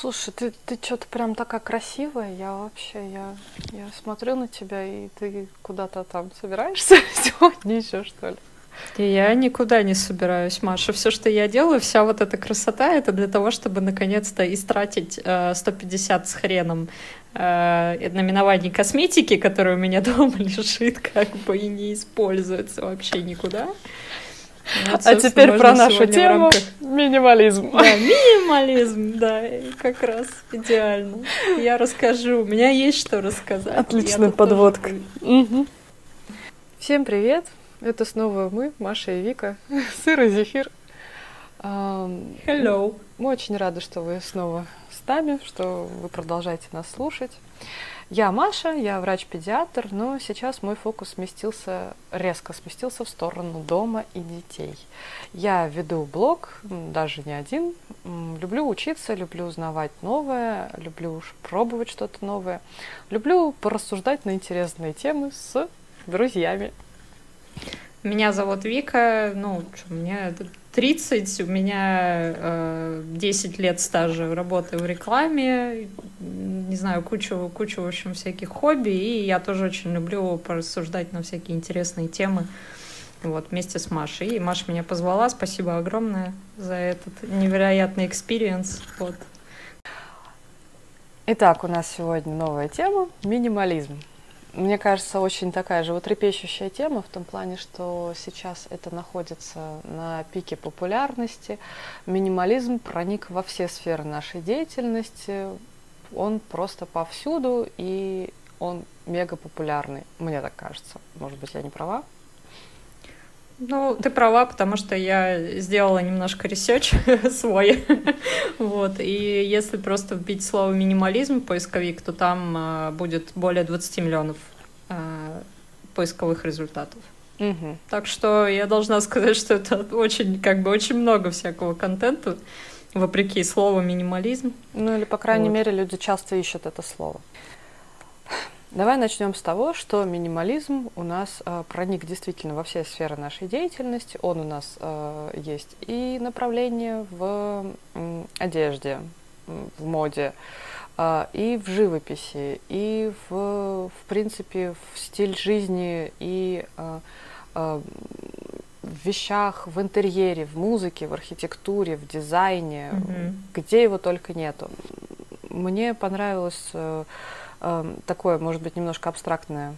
Слушай, ты, ты что-то прям такая красивая. Я вообще, я, я смотрю на тебя, и ты куда-то там собираешься сегодня еще, что ли? И я никуда не собираюсь, Маша. Все, что я делаю, вся вот эта красота, это для того, чтобы наконец-то истратить э, 150 с хреном э, наименований косметики, которая у меня дома лежит, как бы и не используется вообще никуда. Вот, а теперь про нашу тему минимализм. Да, минимализм, да, как раз идеально. Я расскажу, у меня есть что рассказать. Отличная подводка. Угу. Всем привет, это снова мы, Маша и Вика, сыр и зефир. Hello. Мы очень рады, что вы снова с нами, что вы продолжаете нас слушать. Я Маша, я врач-педиатр, но сейчас мой фокус сместился, резко сместился в сторону дома и детей. Я веду блог, даже не один. Люблю учиться, люблю узнавать новое, люблю пробовать что-то новое. Люблю порассуждать на интересные темы с друзьями. Меня зовут Вика, ну, мне 30, у меня э, 10 лет стажа работы в рекламе, не знаю, кучу, кучу, в общем, всяких хобби, и я тоже очень люблю порассуждать на всякие интересные темы, вот, вместе с Машей. И Маша меня позвала, спасибо огромное за этот невероятный experience, вот. Итак, у нас сегодня новая тема – минимализм. Мне кажется, очень такая животрепещущая тема в том плане, что сейчас это находится на пике популярности. Минимализм проник во все сферы нашей деятельности. Он просто повсюду, и он мега популярный. Мне так кажется. Может быть, я не права? Ну, ты права, потому что я сделала немножко research свой. вот. И если просто вбить слово минимализм в поисковик, то там э, будет более 20 миллионов э, поисковых результатов. Угу. Так что я должна сказать, что это очень, как бы, очень много всякого контента, вопреки слову минимализм. Ну или, по крайней вот. мере, люди часто ищут это слово. Давай начнем с того, что минимализм у нас э, проник действительно во все сферы нашей деятельности. Он у нас э, есть и направление в э, одежде, в моде, э, и в живописи, и в, в принципе в стиль жизни, и э, э, в вещах, в интерьере, в музыке, в архитектуре, в дизайне, mm-hmm. где его только нету. Мне понравилось э, такое, может быть, немножко абстрактное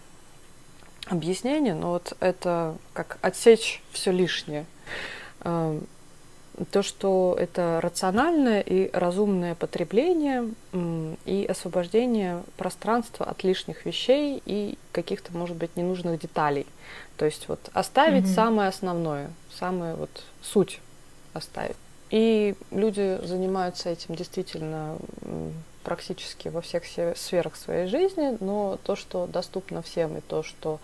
объяснение, но вот это как отсечь все лишнее. Эм, то, что это рациональное и разумное потребление и освобождение пространства от лишних вещей и каких-то, может быть, ненужных деталей. То есть вот оставить mm-hmm. самое основное, самую вот суть оставить. И люди занимаются этим действительно практически во всех сферах своей жизни, но то, что доступно всем, и то, что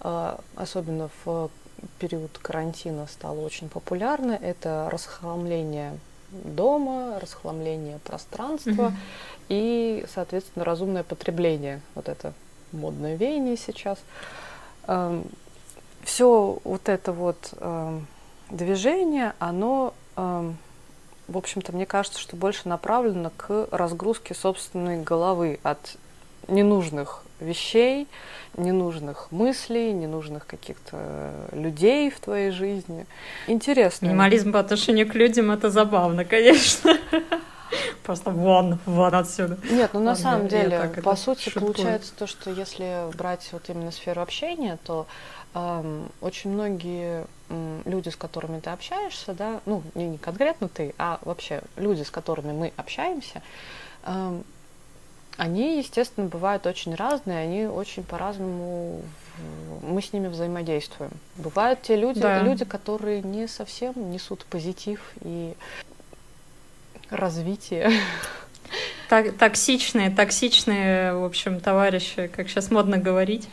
а, особенно в период карантина стало очень популярно, это расхламление дома, расхламление пространства mm-hmm. и, соответственно, разумное потребление. Вот это модное веяние сейчас. Все вот это вот движение, оно в общем-то, мне кажется, что больше направлено к разгрузке собственной головы от ненужных вещей, ненужных мыслей, ненужных каких-то людей в твоей жизни. Интересно. Минимализм по отношению к людям это забавно, конечно. Просто вон, вон отсюда. Нет, ну на самом деле, по сути, получается то, что если брать вот именно сферу общения, то очень многие люди, с которыми ты общаешься, да, ну, не конкретно ты, а вообще люди, с которыми мы общаемся, они, естественно, бывают очень разные, они очень по-разному, мы с ними взаимодействуем. Бывают те люди, да. люди, которые не совсем несут позитив и развитие. Так, токсичные, токсичные, в общем, товарищи, как сейчас модно говорить.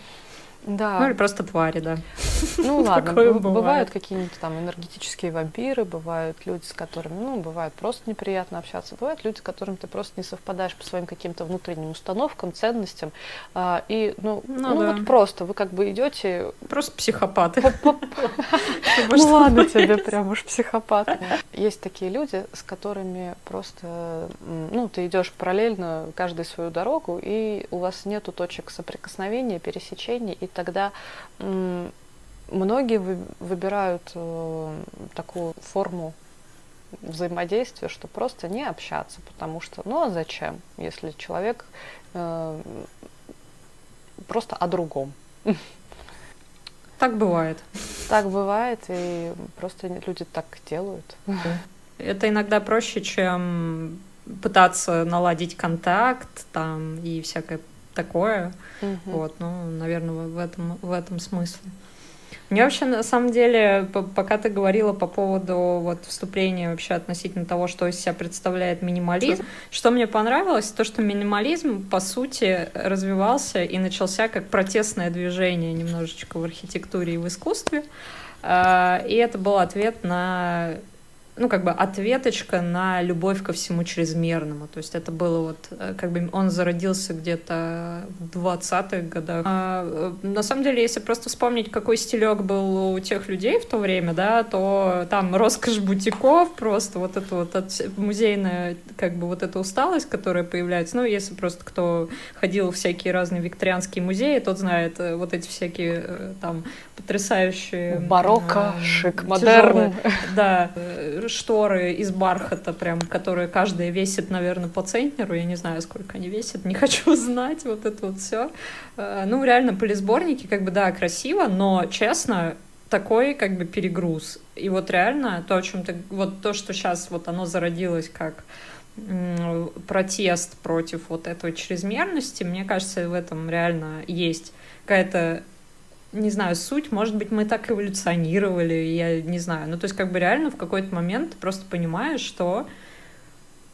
Да. Ну или просто твари, да. Ну ладно, бывает. бывают какие-нибудь там энергетические вампиры, бывают люди, с которыми, ну, бывает просто неприятно общаться, бывают люди, с которыми ты просто не совпадаешь по своим каким-то внутренним установкам, ценностям. А, и, ну, ну, ну да. вот просто вы как бы идете... Просто психопаты. Ну ладно тебе прям уж психопат. Есть такие люди, с которыми просто, ну, ты идешь параллельно каждый свою дорогу, и у вас нету точек соприкосновения, пересечения, и тогда многие выбирают э, такую форму взаимодействия, что просто не общаться, потому что, ну а зачем, если человек э, просто о другом. Так бывает. Так бывает, и просто люди так делают. Это иногда проще, чем пытаться наладить контакт там и всякое такое. Угу. Вот, ну, наверное, в этом, в этом смысле. Мне вообще, на самом деле, пока ты говорила по поводу вот вступления вообще относительно того, что из себя представляет минимализм, что мне понравилось, то, что минимализм, по сути, развивался и начался как протестное движение немножечко в архитектуре и в искусстве. А, и это был ответ на ну, как бы ответочка на любовь ко всему чрезмерному. То есть это было вот, э, как бы он зародился где-то в 20-х годах. А, э, на самом деле, если просто вспомнить, какой стилек был у тех людей в то время, да, то там роскошь бутиков, просто вот это вот от, музейная, как бы вот эта усталость, которая появляется. Ну, если просто кто ходил в всякие разные викторианские музеи, тот знает э, вот эти всякие там потрясающие... Барокко, э, шик, модерн. Да, шторы из бархата, прям, которые каждая весит, наверное, по центнеру. Я не знаю, сколько они весят, не хочу знать вот это вот все. Э, ну, реально, полисборники, как бы, да, красиво, но, честно, такой как бы перегруз. И вот реально то, о чем ты... Вот то, что сейчас вот оно зародилось как протест против вот этой чрезмерности, мне кажется, в этом реально есть какая-то не знаю, суть, может быть, мы так эволюционировали, я не знаю. Ну, то есть, как бы реально в какой-то момент ты просто понимаешь, что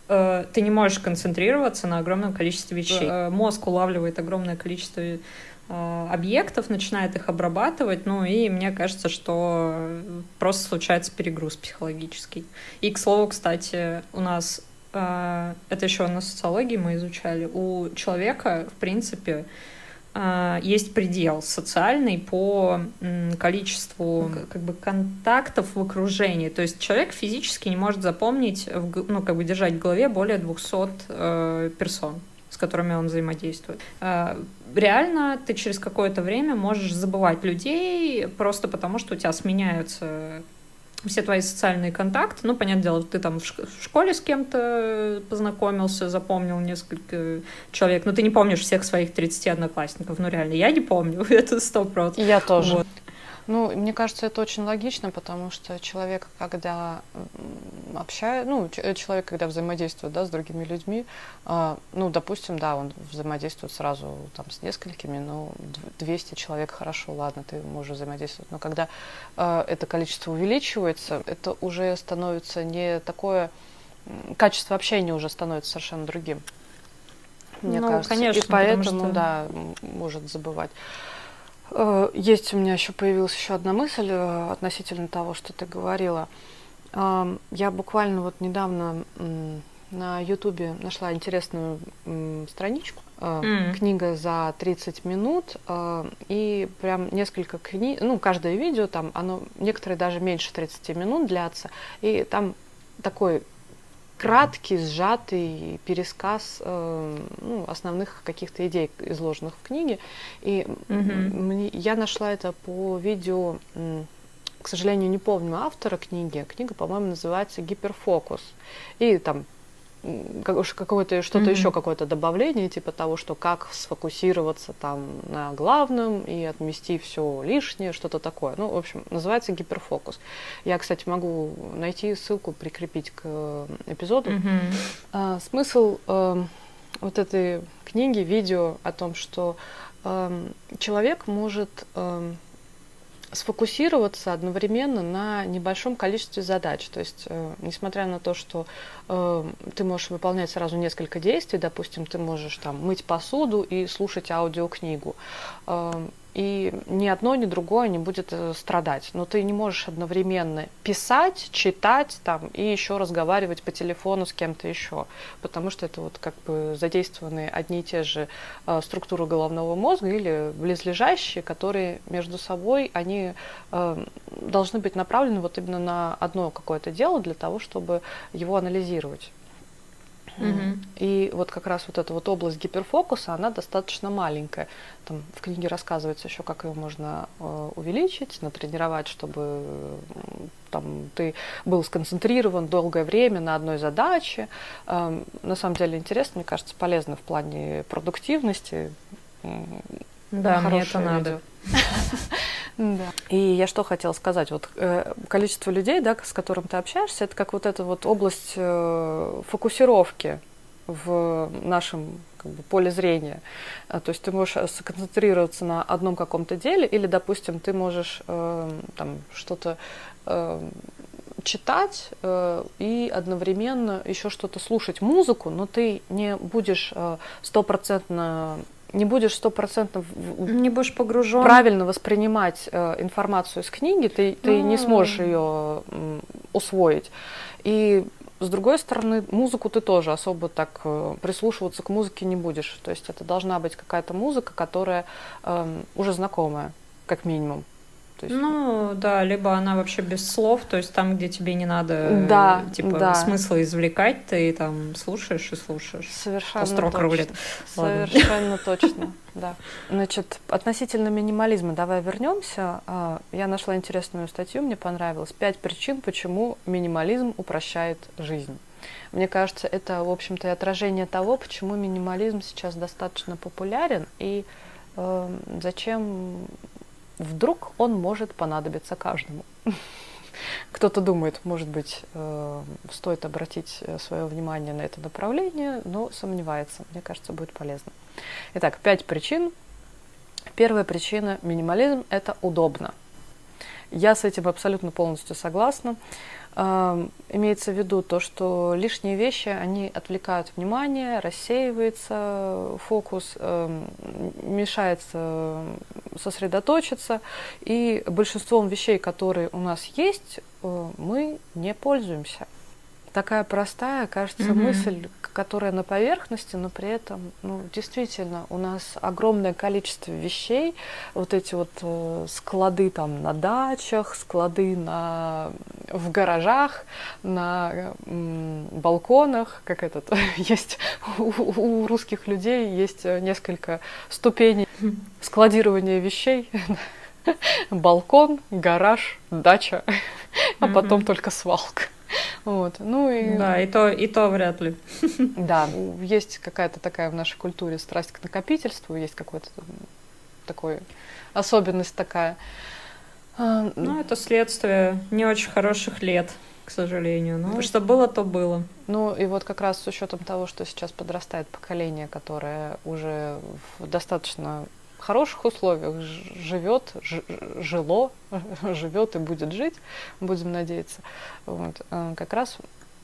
э, ты не можешь концентрироваться на огромном количестве вещей. Э, мозг улавливает огромное количество э, объектов, начинает их обрабатывать, ну и мне кажется, что просто случается перегруз психологический. И, к слову, кстати, у нас э, это еще на социологии мы изучали, у человека, в принципе, есть предел социальный по количеству как бы контактов в окружении. То есть человек физически не может запомнить, ну, как бы держать в голове более 200 э, персон с которыми он взаимодействует. А, реально ты через какое-то время можешь забывать людей просто потому, что у тебя сменяются все твои социальные контакты. Ну, понятное дело, ты там в школе с кем-то познакомился, запомнил несколько человек, но ты не помнишь всех своих 30 одноклассников. Ну, реально, я не помню, это сто процентов. Я тоже. Вот. Ну, мне кажется, это очень логично, потому что человек, когда общается, ну, человек, когда взаимодействует, да, с другими людьми, э, ну, допустим, да, он взаимодействует сразу там с несколькими, ну, 200 человек, хорошо, ладно, ты можешь взаимодействовать, но когда э, это количество увеличивается, это уже становится не такое, качество общения уже становится совершенно другим. Мне ну, кажется. Конечно, И поэтому, что... да, может забывать. Э, есть у меня еще появилась еще одна мысль э, относительно того, что ты говорила. Я буквально вот недавно на Ютубе нашла интересную страничку. Mm. Книга за 30 минут. И прям несколько книг, ну, каждое видео там, оно, некоторые даже меньше 30 минут длятся. И там такой краткий, сжатый пересказ э, ну, основных каких-то идей, изложенных в книге. И mm-hmm. мне, я нашла это по видео, к сожалению, не помню автора книги. Книга, по-моему, называется «Гиперфокус». И там какое-то что-то mm-hmm. еще какое-то добавление типа того, что как сфокусироваться там на главном и отмести все лишнее, что-то такое. Ну, в общем, называется гиперфокус. Я, кстати, могу найти ссылку, прикрепить к эпизоду. Mm-hmm. А, смысл э, вот этой книги, видео о том, что э, человек может э, сфокусироваться одновременно на небольшом количестве задач. То есть, э, несмотря на то, что э, ты можешь выполнять сразу несколько действий, допустим, ты можешь там мыть посуду и слушать аудиокнигу. Э, и ни одно, ни другое не будет э, страдать. Но ты не можешь одновременно писать, читать там, и еще разговаривать по телефону с кем-то еще, потому что это вот как бы задействованы одни и те же э, структуры головного мозга или близлежащие, которые между собой, они э, должны быть направлены вот именно на одно какое-то дело для того, чтобы его анализировать. И вот как раз вот эта вот область гиперфокуса, она достаточно маленькая. Там в книге рассказывается еще, как ее можно э, увеличить, натренировать, чтобы там, ты был сконцентрирован долгое время на одной задаче. Э, на самом деле интересно, мне кажется, полезно в плане продуктивности. Да, мне это надо. Да. И я что хотела сказать, вот э, количество людей, да, с которым ты общаешься, это как вот эта вот область э, фокусировки в нашем как бы, поле зрения. А, то есть ты можешь сконцентрироваться на одном каком-то деле, или, допустим, ты можешь э, там что-то э, читать э, и одновременно еще что-то слушать музыку, но ты не будешь э, стопроцентно не будешь стопроцентно не будешь погружен правильно воспринимать э, информацию из книги, ты, ты не сможешь ее э, усвоить. И с другой стороны, музыку ты тоже особо так э, прислушиваться к музыке не будешь. То есть это должна быть какая-то музыка, которая э, уже знакомая, как минимум. Есть... Ну, да, либо она вообще без слов, то есть там, где тебе не надо да, типа да. смысла извлекать, ты там слушаешь и слушаешь. Совершенно Острог точно. Рулит. Совершенно точно, да. Значит, относительно минимализма давай вернемся. А, я нашла интересную статью, мне понравилось. Пять причин, почему минимализм упрощает жизнь. Мне кажется, это, в общем-то, и отражение того, почему минимализм сейчас достаточно популярен и э, зачем вдруг он может понадобиться каждому. Кто-то думает, может быть, э, стоит обратить э, свое внимание на это направление, но сомневается. Мне кажется, будет полезно. Итак, пять причин. Первая причина – минимализм – это удобно. Я с этим абсолютно полностью согласна. Имеется в виду то, что лишние вещи, они отвлекают внимание, рассеивается фокус, мешается сосредоточиться, и большинством вещей, которые у нас есть, э, мы не пользуемся такая простая, кажется, mm-hmm. мысль, которая на поверхности, но при этом, ну, действительно, у нас огромное количество вещей, вот эти вот э, склады там на дачах, склады на в гаражах, на э, балконах, как этот есть у, у русских людей есть несколько ступеней складирования вещей. Балкон, гараж, дача, а потом только свалка. Вот. Ну и... Да, и то, и то вряд ли. Да, есть какая-то такая в нашей культуре страсть к накопительству, есть какой-то такой особенность такая. А, ну, это следствие не очень хороших лет, к сожалению. Ну, что было, то было. Ну, и вот как раз с учетом того, что сейчас подрастает поколение, которое уже в достаточно хороших условиях живет, жило, живет и будет жить, будем надеяться. Вот. Э, как раз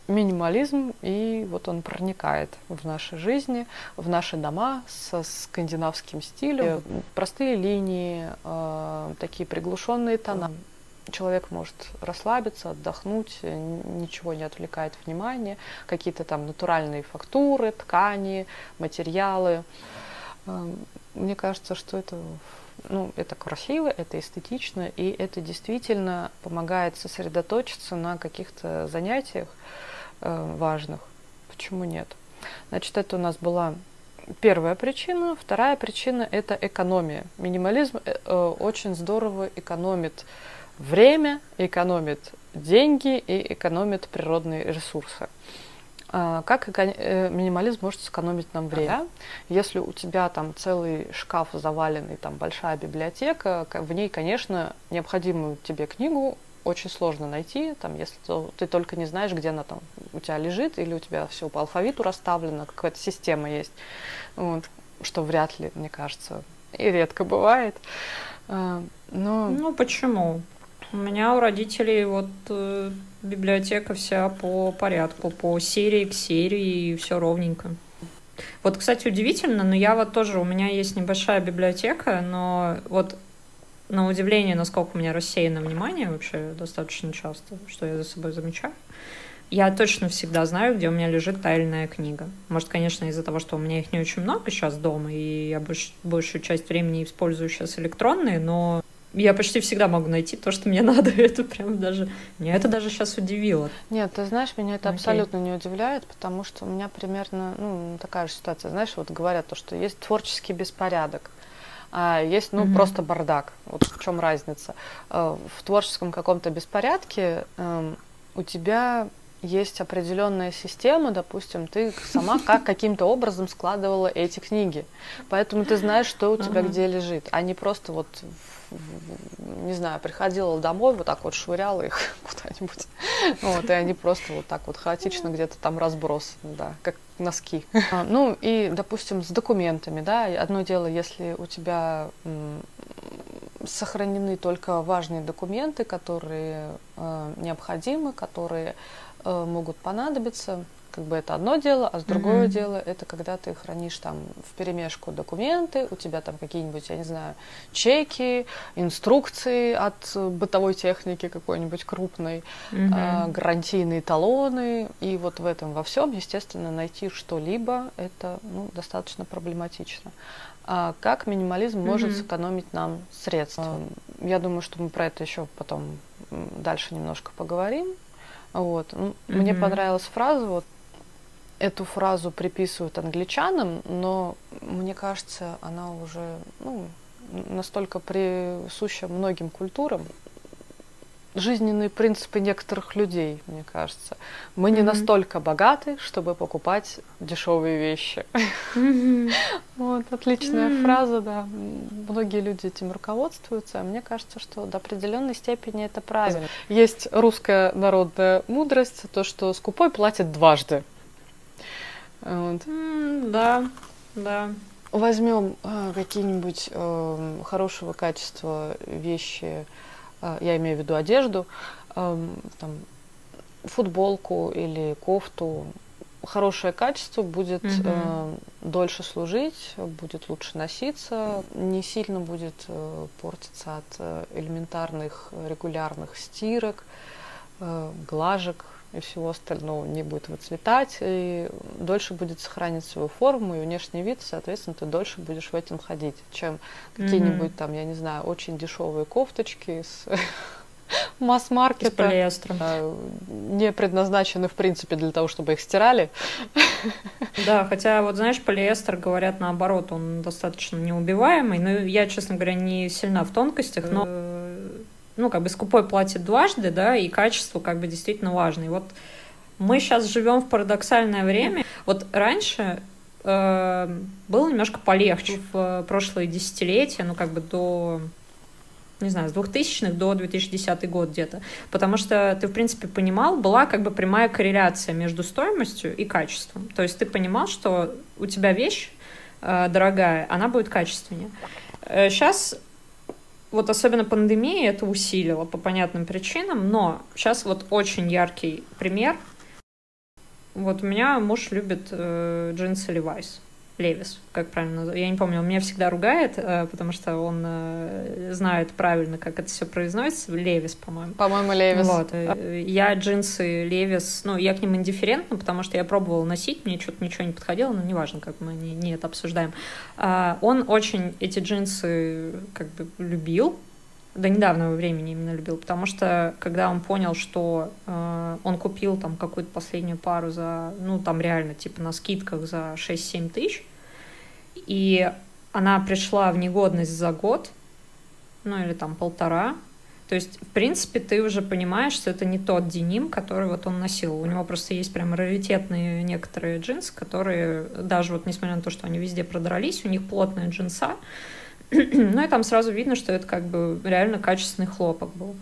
минимализм, и вот он проникает в наши жизни, в наши дома со скандинавским стилем. Простые линии, э, такие приглушенные тона. Человек может расслабиться, отдохнуть, ничего не отвлекает внимание, какие-то там натуральные фактуры, ткани, материалы. Эм, мне кажется, что это, ну, это красиво, это эстетично, и это действительно помогает сосредоточиться на каких-то занятиях э, важных. Почему нет? Значит, это у нас была первая причина. Вторая причина – это экономия. Минимализм э, э очень здорово экономит время, экономит деньги и экономит природные ресурсы. А, как э, минимализм может сэкономить нам время? Если у тебя там целый шкаф заваленный, там большая библиотека, в ней, конечно, необходимую тебе книгу очень сложно найти, там, если ты только не знаешь, где она там у тебя лежит, или у тебя все по алфавиту расставлено, какая-то система есть, вот, что вряд ли, мне кажется, и редко бывает. А, но... Ну почему? У меня у родителей вот э, библиотека вся по порядку, по серии к серии, и все ровненько. Вот, кстати, удивительно, но я вот тоже, у меня есть небольшая библиотека, но вот на удивление, насколько у меня рассеяно внимание вообще достаточно часто, что я за собой замечаю, я точно всегда знаю, где у меня лежит та или иная книга. Может, конечно, из-за того, что у меня их не очень много сейчас дома, и я больш, большую часть времени использую сейчас электронные, но я почти всегда могу найти то, что мне надо. Это прям даже... Меня это даже сейчас удивило. Нет, ты знаешь, меня это Окей. абсолютно не удивляет, потому что у меня примерно ну, такая же ситуация. Знаешь, вот говорят то, что есть творческий беспорядок а есть, ну, mm-hmm. просто бардак. Вот в чем разница. Э, в творческом каком-то беспорядке эм, у тебя есть определенная система, допустим, ты сама как каким-то образом складывала эти книги. Поэтому ты знаешь, что у тебя где лежит, а не просто вот, не знаю, приходила домой, вот так вот швыряла их куда-нибудь. Вот, и они просто вот так вот хаотично где-то там разбросаны, да, как носки. А, ну и, допустим, с документами, да, одно дело, если у тебя сохранены только важные документы, которые э, необходимы, которые Э, могут понадобиться. Как бы это одно дело, а с другое mm-hmm. дело это когда ты хранишь там в перемешку документы, у тебя там какие-нибудь, я не знаю, чеки, инструкции от бытовой техники какой-нибудь крупной, mm-hmm. э, гарантийные талоны, и вот в этом во всем, естественно, найти что-либо это ну, достаточно проблематично. А как минимализм mm-hmm. может сэкономить нам средства? Я думаю, что мы про это еще потом дальше немножко поговорим. Вот. Mm-hmm. Мне понравилась фраза, вот эту фразу приписывают англичанам, но мне кажется, она уже ну, настолько присуща многим культурам, жизненные принципы некоторых людей, мне кажется. Мы mm-hmm. не настолько богаты, чтобы покупать дешевые вещи. Mm-hmm. вот, отличная mm-hmm. фраза, да. Многие люди этим руководствуются, а мне кажется, что до определенной степени это правильно. Есть русская народная мудрость, то, что скупой платит дважды. Вот. Mm, да, да. Возьмем э, какие-нибудь э, хорошего качества вещи, а, я имею в виду одежду, там, футболку или кофту, хорошее качество будет угу. э, дольше служить, будет лучше носиться, не сильно будет э, портиться от э, элементарных регулярных стирок, э, глажек и всего остального, не будет выцветать, и дольше будет сохранить свою форму и внешний вид, соответственно, ты дольше будешь в этом ходить, чем какие-нибудь там, я не знаю, очень дешевые кофточки с масс-маркета. Полиэстера. Не предназначены, в принципе, для того, чтобы их стирали. Да, хотя, вот знаешь, полиэстер, говорят, наоборот, он достаточно неубиваемый. Но я, честно говоря, не сильна в тонкостях, но ну, как бы скупой платит дважды, да, и качество как бы действительно важно. И вот мы сейчас живем в парадоксальное время. Вот раньше э, было немножко полегче в прошлые десятилетия, ну, как бы до не знаю, с 2000-х до 2010 год где-то. Потому что ты, в принципе, понимал, была как бы прямая корреляция между стоимостью и качеством. То есть ты понимал, что у тебя вещь э, дорогая, она будет качественнее. Сейчас э, вот особенно пандемия это усилила по понятным причинам, но сейчас вот очень яркий пример. Вот у меня муж любит э, джинсы Levi's. Левис, как правильно называется. Я не помню, он меня всегда ругает, э, потому что он э, знает правильно, как это все произносится. Левис, по-моему. По-моему, Левис. Вот. Э, я джинсы Левис, ну, я к ним индифферентна, потому что я пробовала носить, мне что-то ничего не подходило, но неважно, как мы не, не это обсуждаем. А, он очень эти джинсы как бы любил, до недавнего времени именно любил, потому что когда он понял, что э, он купил там какую-то последнюю пару за, ну там реально типа на скидках за 6-7 тысяч, и она пришла в негодность за год, ну или там полтора, то есть, в принципе, ты уже понимаешь, что это не тот деним, который вот он носил. У него просто есть прям раритетные некоторые джинсы, которые даже вот несмотря на то, что они везде продрались, у них плотная джинса, ну и там сразу видно, что это как бы реально качественный хлопок был.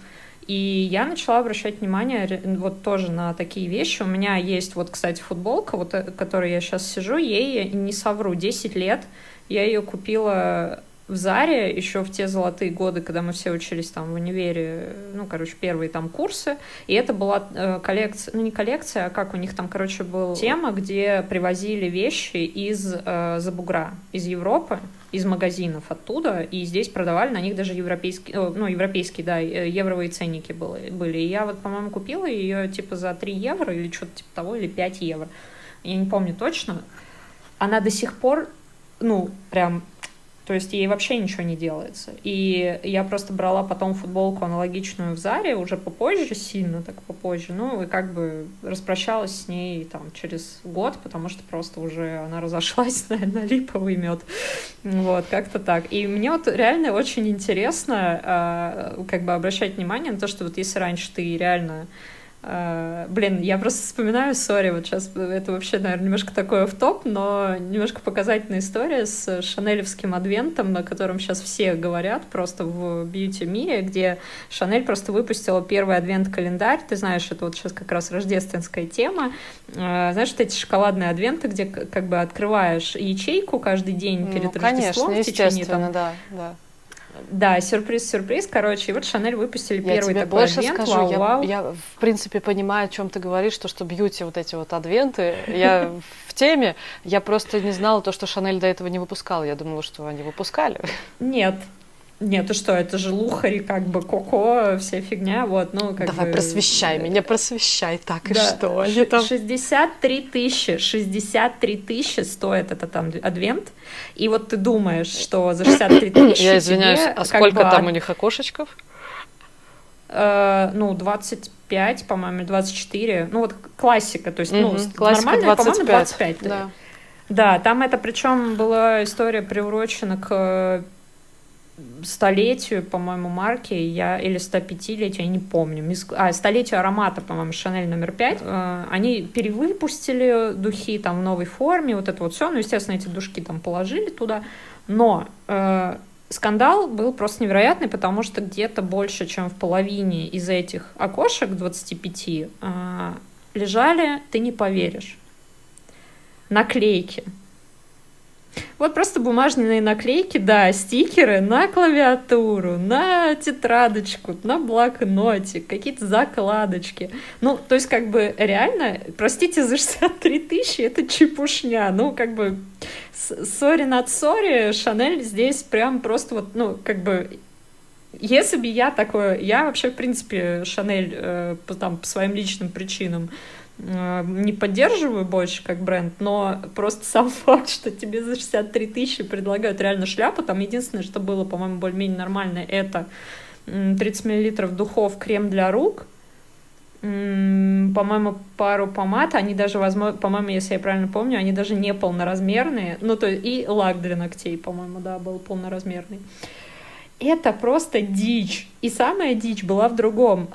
И я начала обращать внимание вот тоже на такие вещи. У меня есть вот, кстати, футболка, вот, э, которой я сейчас сижу, ей, не совру, 10 лет. Я ее купила в Заре еще в те золотые годы, когда мы все учились там в универе, ну, короче, первые там курсы, и это была э, коллекция, ну, не коллекция, а как у них там, короче, была тема, где привозили вещи из э, Забугра, из Европы, из магазинов оттуда, и здесь продавали, на них даже европейские, ну, европейские, да, э, евровые ценники были. были. И я вот, по-моему, купила ее, типа, за 3 евро или что-то типа того, или 5 евро. Я не помню точно. Она до сих пор, ну, прям то есть ей вообще ничего не делается. И я просто брала потом футболку аналогичную в Заре, уже попозже, сильно так попозже, ну и как бы распрощалась с ней там через год, потому что просто уже она разошлась на, на липовый мед. Вот, как-то так. И мне вот реально очень интересно э, как бы обращать внимание на то, что вот если раньше ты реально блин, я просто вспоминаю, сори, вот сейчас это вообще, наверное, немножко такое в топ, но немножко показательная история с шанелевским адвентом, на котором сейчас все говорят просто в бьюти-мире, где Шанель просто выпустила первый адвент-календарь, ты знаешь, это вот сейчас как раз рождественская тема, uh, знаешь, вот эти шоколадные адвенты, где как бы открываешь ячейку каждый день перед ну, Рождеством конечно, в течение там... да, да да, сюрприз-сюрприз. Короче, и вот Шанель выпустили я первый тебе такой больше адвент. Скажу, вау, я, вау. я, в принципе, понимаю, о чем ты говоришь, то, что бьюти вот эти вот адвенты. Я в теме. Я просто не знала то, что Шанель до этого не выпускала. Я думала, что они выпускали. Нет, нет, ты что, это же лухари, как бы, коко, вся фигня, вот, ну, как Давай, бы... просвещай меня, просвещай, так и да. что они там... 63 тысячи, 63 тысячи стоит этот там адвент, и вот ты думаешь, что за 63 тысячи Я извиняюсь, тебе, а сколько бы, там у них окошечков? Э, ну, 25, по-моему, 24, ну, вот классика, то есть, ну, классика нормальная, по-моему, 25. Да. Да, там это причем была история приурочена к столетию, по-моему, марки, я, или 105-летию, я не помню, а, столетию аромата, по-моему, Шанель номер 5, э, они перевыпустили духи там в новой форме, вот это вот все, ну, естественно, эти душки там положили туда, но э, скандал был просто невероятный, потому что где-то больше, чем в половине из этих окошек 25 э, лежали, ты не поверишь, наклейки, вот просто бумажные наклейки, да, стикеры на клавиатуру, на тетрадочку, на блокнотик, какие-то закладочки. Ну, то есть, как бы, реально, простите за 63 тысячи, это чепушня. Ну, как бы, сори над сори, Шанель здесь прям просто вот, ну, как бы, если бы я такое... Я вообще, в принципе, Шанель э, по, там, по своим личным причинам не поддерживаю больше как бренд, но просто сам факт, что тебе за 63 тысячи предлагают реально шляпу, там единственное, что было, по-моему, более-менее нормально, это 30 миллилитров духов, крем для рук, по-моему, пару помад, они даже, возможно, по-моему, если я правильно помню, они даже не полноразмерные, ну, то есть и лак для ногтей, по-моему, да, был полноразмерный. Это просто дичь. И самая дичь была в другом.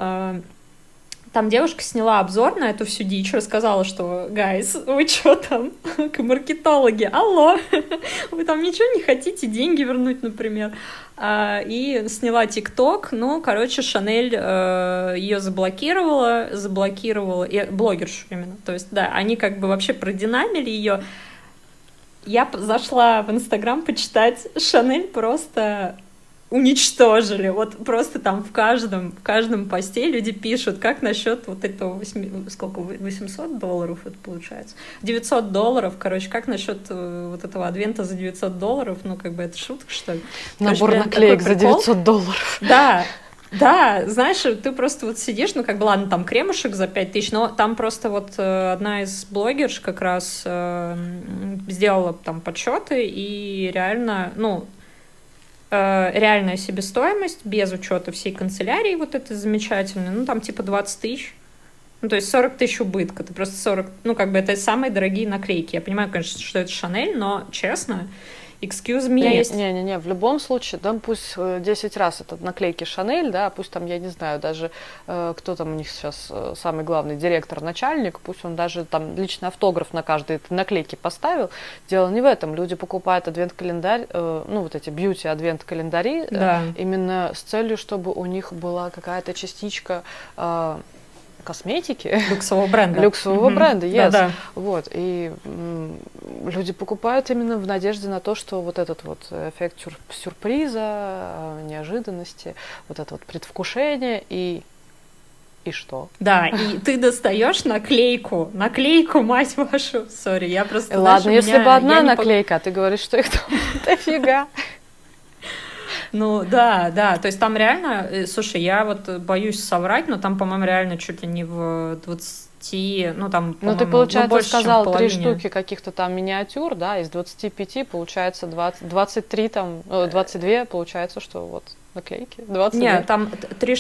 Там девушка сняла обзор на эту всю дичь, рассказала, что, гайс, вы что там, к маркетологи, алло, вы там ничего не хотите, деньги вернуть, например. А, и сняла ТикТок, ну, короче, Шанель э, ее заблокировала, заблокировала, и, блогершу именно, то есть, да, они как бы вообще продинамили ее. Я зашла в Инстаграм почитать, Шанель просто уничтожили. Вот просто там в каждом, в каждом посте люди пишут, как насчет вот этого 8, сколько, 800 долларов это получается? 900 долларов, короче, как насчет э, вот этого адвента за 900 долларов? Ну, как бы это шутка, что ли? Набор короче, наклеек за 900 долларов. Да, да, знаешь, ты просто вот сидишь, ну, как бы, ладно, там кремушек за 5 тысяч, но там просто вот э, одна из блогерш как раз э, сделала там подсчеты, и реально, ну, Э, реальная себестоимость без учета всей канцелярии вот этой замечательной, ну там типа 20 тысяч. Ну, то есть 40 тысяч убытка. Ты просто 40... Ну, как бы это самые дорогие наклейки. Я понимаю, конечно, что это Шанель, но, честно, excuse me. Есть. Не-не-не, в любом случае, да, пусть 10 э, раз это наклейки Шанель, да, пусть там, я не знаю, даже э, кто там у них сейчас э, самый главный директор, начальник, пусть он даже там личный автограф на каждой этой наклейке поставил. Дело не в этом. Люди покупают адвент-календарь, э, ну, вот эти бьюти-адвент-календари, да. именно с целью, чтобы у них была какая-то частичка косметики. Люксового бренда. Люксового бренда, yes. Да-да. Вот, и люди покупают именно в надежде на то, что вот этот вот эффект сюрприза, а, неожиданности, вот это вот предвкушение и и что? Да, и ты достаешь наклейку, наклейку, мать вашу, сори, я просто... Ладно, знаешь, если меня, бы одна наклейка, а ты говоришь, что их там дофига. Ну да, да, то есть там реально, э, слушай, я вот боюсь соврать, но там, по-моему, реально чуть ли не в 20, ну там, Ну ты, получается, ну, сказал три штуки каких-то там миниатюр, да, из 25 получается 20, 23 там, 22, э, получается, что вот наклейки, 22. Нет, там три,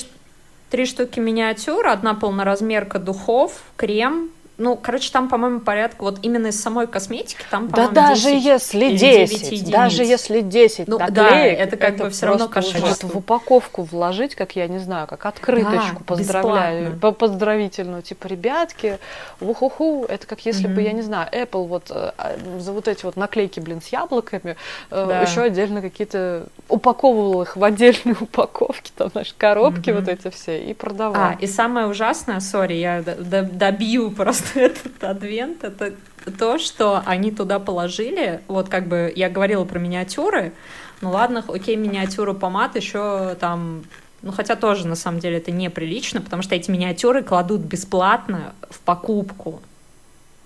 три штуки миниатюр, одна полноразмерка духов, крем, ну, короче, там, по-моему, порядка вот именно из самой косметики там, Да даже если 10, даже если 10 ну, наклеек, да, это как это бы все равно кошмарство. в упаковку вложить, как я не знаю, как открыточку, да, поздравляю, бесплатно. поздравительную, типа, ребятки, уху-ху, это как если mm-hmm. бы, я не знаю, Apple вот э, а, за вот эти вот наклейки, блин, с яблоками, э, да. еще отдельно какие-то, упаковывал их в отдельные упаковки, там, знаешь, коробки mm-hmm. вот эти все, и продавал. А, и самое ужасное, сори, я добью просто этот адвент, это то, что они туда положили, вот как бы я говорила про миниатюры, ну ладно, окей, миниатюру помад еще там ну, хотя тоже, на самом деле, это неприлично, потому что эти миниатюры кладут бесплатно в покупку.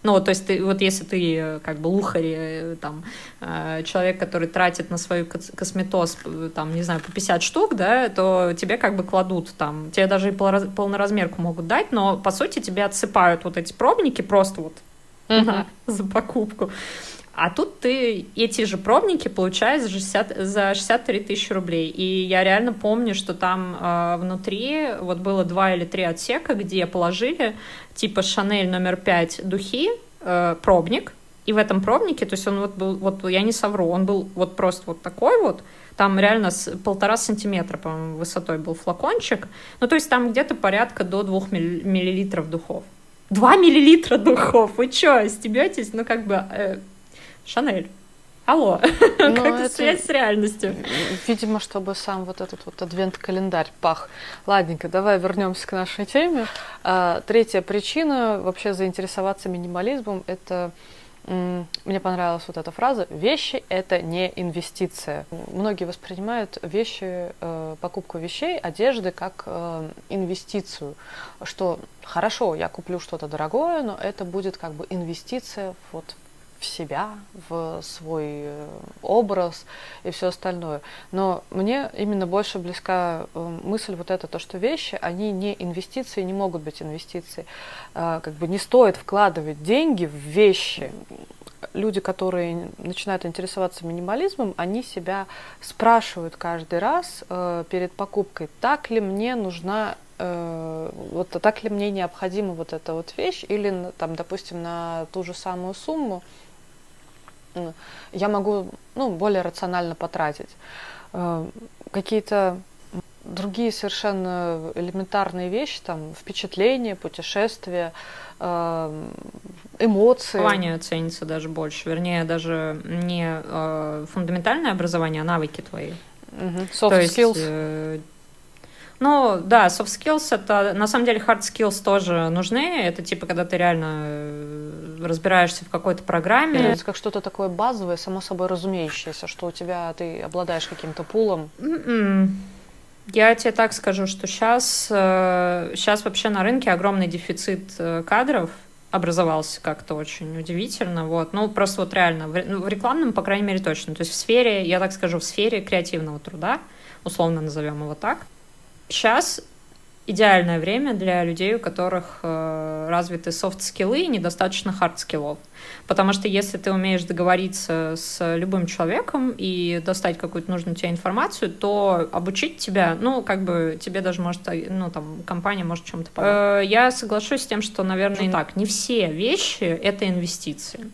Ну, то есть, ты, вот если ты э, как бы лухари, э, там, э, человек, который тратит на свою косметоз, там, не знаю, по 50 штук, да, то тебе как бы кладут там, тебе даже и полноразмерку могут дать, но, по сути, тебе отсыпают вот эти пробники просто вот uh-huh. за покупку. А тут ты эти же пробники получаешь за, 60, за 63 тысячи рублей. И я реально помню, что там э, внутри вот было два или три отсека, где положили типа Шанель номер 5 духи, э, пробник, и в этом пробнике, то есть он вот был, вот я не совру, он был вот просто вот такой вот, там реально с полтора сантиметра, по-моему, высотой был флакончик, ну то есть там где-то порядка до двух миллилитров духов. Два миллилитра духов, вы что, стебетесь? Ну как бы э, Шанель. Алло, ну, как это, связь с реальностью? Видимо, чтобы сам вот этот вот адвент-календарь пах. Ладненько, давай вернемся к нашей теме. А, третья причина вообще заинтересоваться минимализмом – это мне понравилась вот эта фраза «вещи – это не инвестиция». Многие воспринимают вещи, э, покупку вещей, одежды как э, инвестицию, что хорошо, я куплю что-то дорогое, но это будет как бы инвестиция вот в себя, в свой э, образ и все остальное. Но мне именно больше близка э, мысль вот эта, то, что вещи, они не инвестиции, не могут быть инвестицией. А, как бы не стоит вкладывать деньги в вещи. Люди, которые начинают интересоваться минимализмом, они себя спрашивают каждый раз э, перед покупкой, так ли мне нужна вот так ли мне необходима вот эта вот вещь, или там, допустим, на ту же самую сумму я могу ну, более рационально потратить. Э, какие-то другие совершенно элементарные вещи, там, впечатления, путешествия, э, эмоции. Образование ценится даже больше, вернее, даже не э, фундаментальное образование, а навыки твои. Угу. Soft То skills. Есть, ну, да, soft skills это, на самом деле, hard skills тоже нужны. Это типа, когда ты реально э, разбираешься в какой-то программе. Это как что-то такое базовое, само собой разумеющееся, что у тебя, ты обладаешь каким-то пулом. Mm-mm. М-м. Я тебе так скажу, что сейчас, сейчас э, вообще на рынке огромный дефицит э, кадров, образовался как-то очень удивительно, вот, ну, просто вот реально, ну, в рекламном, по крайней мере, точно, то есть в сфере, я так скажу, в сфере креативного труда, условно назовем его так, сейчас идеальное время для людей, у которых э, развиты софт-скиллы и недостаточно хард-скиллов. Потому что если ты умеешь договориться с любым человеком и достать какую-то нужную тебе информацию, то обучить тебя, ну, как бы тебе даже может, ну, там, компания может чем-то помочь. Э, я соглашусь с тем, что, наверное, ну, так, не все вещи — это инвестиции.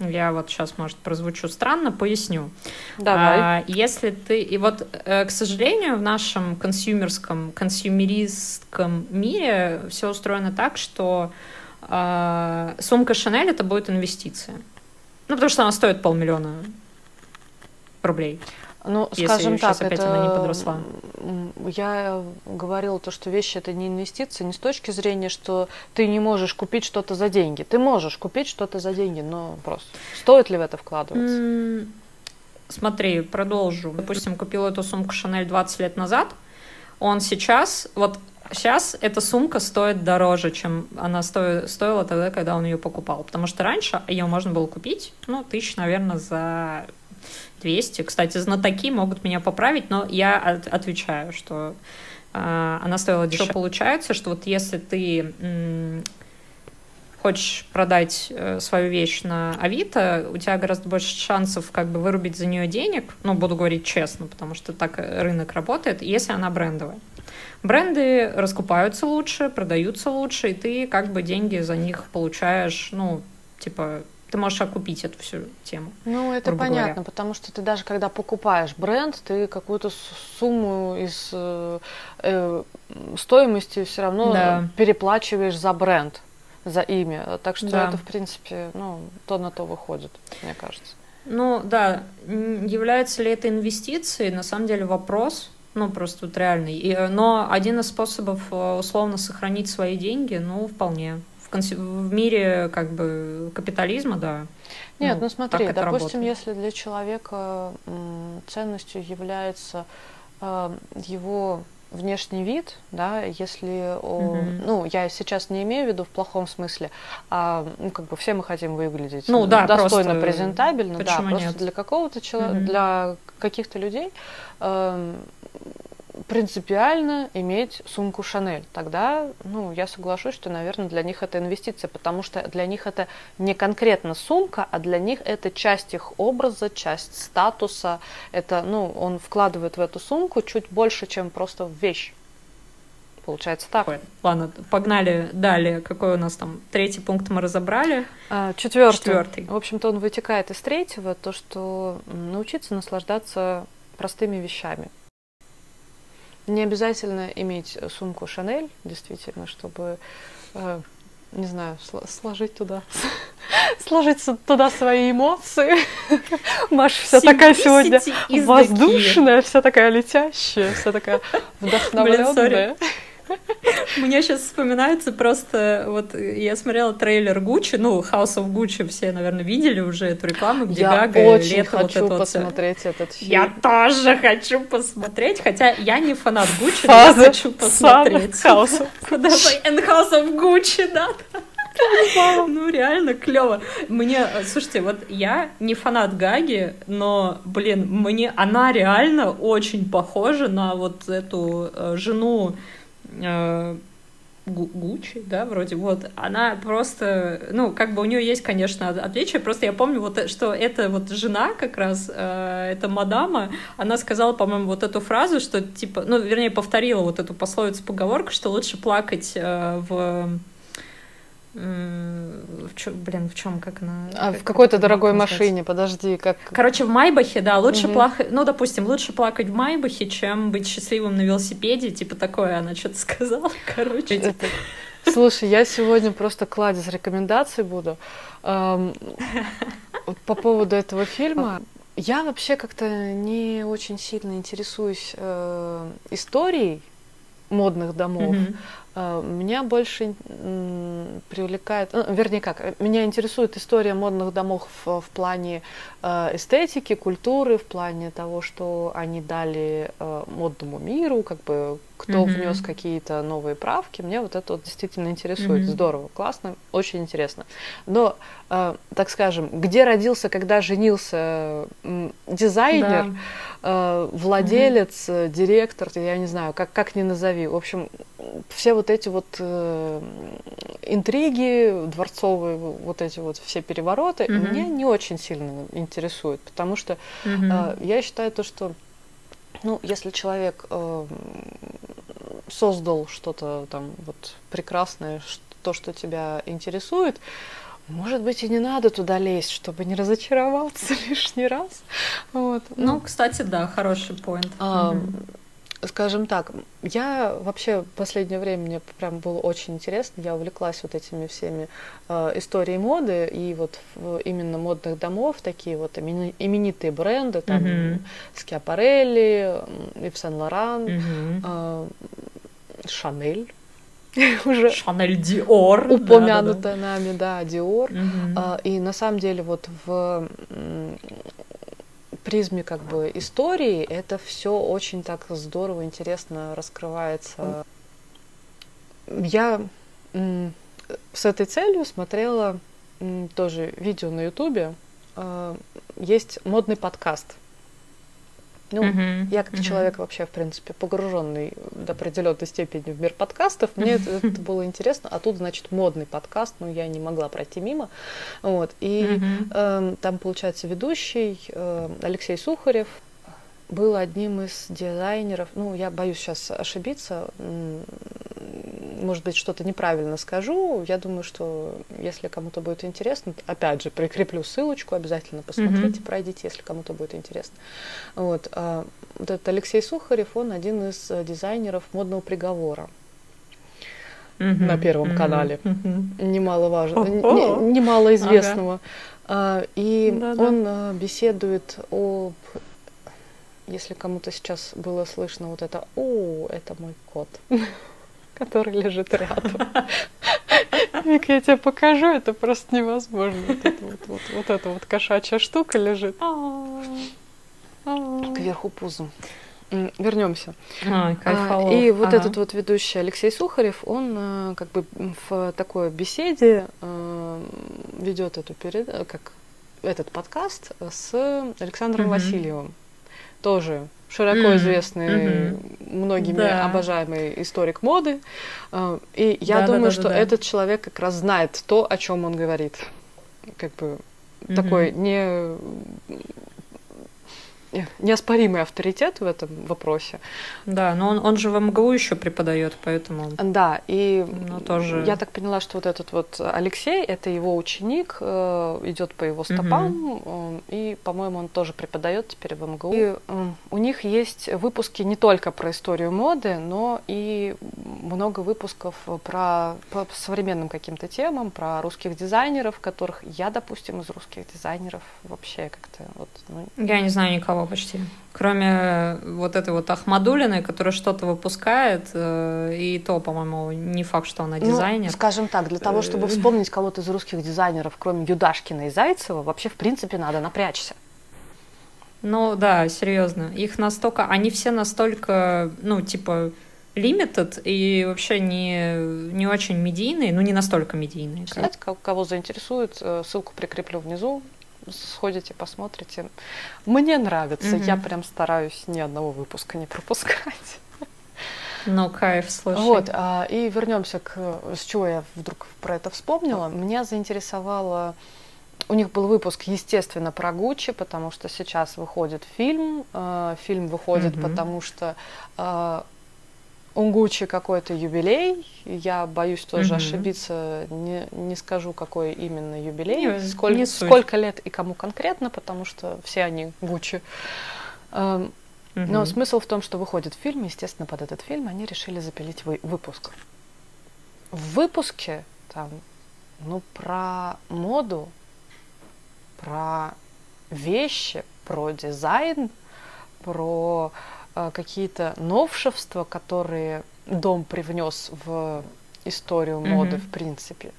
Я вот сейчас, может, прозвучу странно, поясню. Давай. А, если ты... И вот, э, к сожалению, в нашем консюмерском, консюмеристском мире все устроено так, что а, сумка Шанель это будет инвестиция. Ну, потому что она стоит полмиллиона рублей. Ну, если скажем так, сейчас опять это... она не подросла. Я говорила то, что вещи это не инвестиции, не с точки зрения, что ты не можешь купить что-то за деньги. Ты можешь купить что-то за деньги, но просто стоит ли в это вкладываться? Смотри, продолжу. Допустим, купил эту сумку Шанель 20 лет назад. Он сейчас, вот сейчас эта сумка стоит дороже, чем она сто... стоила тогда, когда он ее покупал. Потому что раньше ее можно было купить, ну, тысяч, наверное, за 200. Кстати, знатоки могут меня поправить, но я от, отвечаю, что э, она стоила дешевле. Что получается, что вот если ты хочешь продать э, свою вещь на Авито, у тебя гораздо больше шансов как бы вырубить за нее денег, ну, буду говорить честно, потому что так рынок работает, если она брендовая. Бренды раскупаются лучше, продаются лучше, и ты как бы деньги за них получаешь, ну, типа, ты можешь окупить эту всю тему. Ну, это понятно, говоря. потому что ты даже когда покупаешь бренд, ты какую-то сумму из э, э, стоимости все равно да. переплачиваешь за бренд, за имя. Так что да. это, в принципе, ну, то на то выходит, мне кажется. Ну, да, является ли это инвестицией, на самом деле вопрос, ну, просто вот реальный. И, э, но один из способов э, условно сохранить свои деньги, ну, вполне в мире как бы капитализма, да. Нет, ну, ну смотри, допустим, если для человека ценностью является э, его внешний вид, да, если, mm-hmm. ну, я сейчас не имею в виду в плохом смысле, а, ну, как бы все мы хотим выглядеть ну, да, достойно, просто... презентабельно, да, просто нет? для какого-то человека, mm-hmm. для каких-то людей э, принципиально иметь сумку Шанель. Тогда, ну, я соглашусь, что, наверное, для них это инвестиция, потому что для них это не конкретно сумка, а для них это часть их образа, часть статуса. Это, ну, он вкладывает в эту сумку чуть больше, чем просто в вещь. Получается так. Ой, ладно, погнали далее. Какой у нас там третий пункт мы разобрали? А, четвертый. четвертый. В общем-то, он вытекает из третьего, то, что научиться наслаждаться простыми вещами. Не обязательно иметь сумку Шанель, действительно, чтобы, э, не знаю, сложить туда, сложить туда свои эмоции. Маша вся такая сегодня воздушная, вся такая летящая, вся такая вдохновленная. Мне сейчас вспоминается просто, вот я смотрела трейлер Гуччи, ну, House of Gucci, все, наверное, видели уже эту рекламу, где я Гага очень лето хочу вот это посмотреть вот... этот фильм. Я тоже хочу посмотреть, хотя я не фанат Гуччи, но я хочу посмотреть. House of Gucci. And House of Gucci, да. Ну, реально клево. Мне, слушайте, вот я не фанат Гаги, но, блин, мне она реально очень похожа на вот эту э, жену Гуччи, да, вроде вот, она просто, ну, как бы у нее есть, конечно, отличия, просто я помню вот, что эта вот жена как раз, э, эта мадама, она сказала, по-моему, вот эту фразу, что типа, ну, вернее, повторила вот эту пословицу, поговорку, что лучше плакать э, в в чё, блин, в чем, как она? А как, в какой-то дорогой машине, подожди, как. Короче, в Майбахе, да, лучше угу. плакать, ну, допустим, лучше плакать в Майбахе, чем быть счастливым на велосипеде, типа такое, она что-то сказала, короче. Это... Слушай, я сегодня просто кладезь рекомендаций буду эм, по поводу этого фильма. Я вообще как-то не очень сильно интересуюсь э, историей модных домов. Mm-hmm. А, меня больше привлекает, ну, вернее как, меня интересует история модных домов в, в плане э, эстетики, культуры, в плане того, что они дали э, модному миру, как бы кто mm-hmm. внес какие-то новые правки. Мне вот это вот действительно интересует. Mm-hmm. Здорово, классно, очень интересно. Но, э, так скажем, где родился, когда женился дизайнер, да. э, владелец, mm-hmm. директор, я не знаю, как, как ни назови. В общем, все вот эти вот э, интриги дворцовые, вот эти вот все перевороты, mm-hmm. меня не очень сильно интересуют, потому что mm-hmm. э, я считаю то, что ну, если человек э, создал что-то там вот прекрасное, то, что тебя интересует, может быть, и не надо туда лезть, чтобы не разочароваться лишний раз. Вот. Ну, ну кстати, да, хороший поинт. А, скажем так, я вообще в последнее время мне прям было очень интересно, я увлеклась вот этими всеми э, историей моды и вот в, именно модных домов, такие вот имени, именитые бренды, там mm-hmm. Скиапарелли, Ив Сен Лоран, Шанель. уже Шанель Диор упомянуто да, да, да. нами, да, Диор. Угу. И на самом деле вот в призме как бы истории это все очень так здорово, интересно раскрывается. Я с этой целью смотрела тоже видео на Ютубе. А, есть модный подкаст ну, uh-huh, я как uh-huh. человек вообще, в принципе, погруженный до определенной степени в мир подкастов, мне это, это было интересно. А тут, значит, модный подкаст, ну, я не могла пройти мимо. Вот. И uh-huh. э, там, получается, ведущий э, Алексей Сухарев был одним из дизайнеров, ну, я боюсь сейчас ошибиться, может быть, что-то неправильно скажу. Я думаю, что если кому-то будет интересно, опять же, прикреплю ссылочку, обязательно посмотрите, mm-hmm. пройдите, если кому-то будет интересно. Вот, а, вот этот Алексей Сухарев, он один из э, дизайнеров модного приговора. Mm-hmm. на Первом mm-hmm. канале. Mm-hmm. Немаловажно, не, немало известного. Ага. А, и Да-да. он а, беседует об если кому-то сейчас было слышно вот это «О, это мой кот», который лежит рядом. Вика, я тебе покажу, это просто невозможно. Вот, это вот, вот, вот эта вот кошачья штука лежит. Кверху пузом. Вернемся. А, и вот ага. этот вот ведущий Алексей Сухарев, он э, как бы в такой беседе э, ведет эту перед... как этот подкаст с Александром угу. Васильевым тоже широко известный, mm-hmm. многими да. обожаемый историк моды. А, и я да, думаю, да, да, что да, этот человек как раз знает то, о чем он говорит. Как бы mm-hmm. такой не неоспоримый авторитет в этом вопросе. Да, но он, он же в МГУ еще преподает, поэтому. Да, и но тоже... я так поняла, что вот этот вот Алексей, это его ученик, э, идет по его стопам, угу. и, по-моему, он тоже преподает теперь в МГУ. И у них есть выпуски не только про историю моды, но и много выпусков про по современным каким-то темам, про русских дизайнеров, которых я, допустим, из русских дизайнеров вообще как-то вот. Ну... Я не знаю никого никого почти. Кроме вот этой вот Ахмадулиной, которая что-то выпускает, э, и то, по-моему, не факт, что она ну, дизайнер. Ну, скажем так, для того, чтобы э, вспомнить кого-то из русских дизайнеров, кроме Юдашкина и Зайцева, вообще, в принципе, надо напрячься. Ну да, серьезно. Их настолько, они все настолько, ну, типа, limited и вообще не, не очень медийные, ну, не настолько медийные. Кстати, кого заинтересует, э, ссылку прикреплю внизу сходите, посмотрите. Мне нравится, угу. я прям стараюсь ни одного выпуска не пропускать. Ну, кайф, слушай. Вот, а, и вернемся к... С чего я вдруг про это вспомнила. Меня заинтересовало... У них был выпуск, естественно, про Гуччи, потому что сейчас выходит фильм. Э, фильм выходит, угу. потому что э, у Гуччи какой-то юбилей. Я боюсь тоже угу. ошибиться, не, не скажу, какой именно юбилей, не, сколько, не сколько лет и кому конкретно, потому что все они Гуччи. Угу. Но смысл в том, что выходит фильм, естественно, под этот фильм они решили запилить вы, выпуск. В выпуске там, ну, про моду, про вещи, про дизайн, про какие-то новшества, которые дом привнес в историю моды, mm-hmm. в принципе.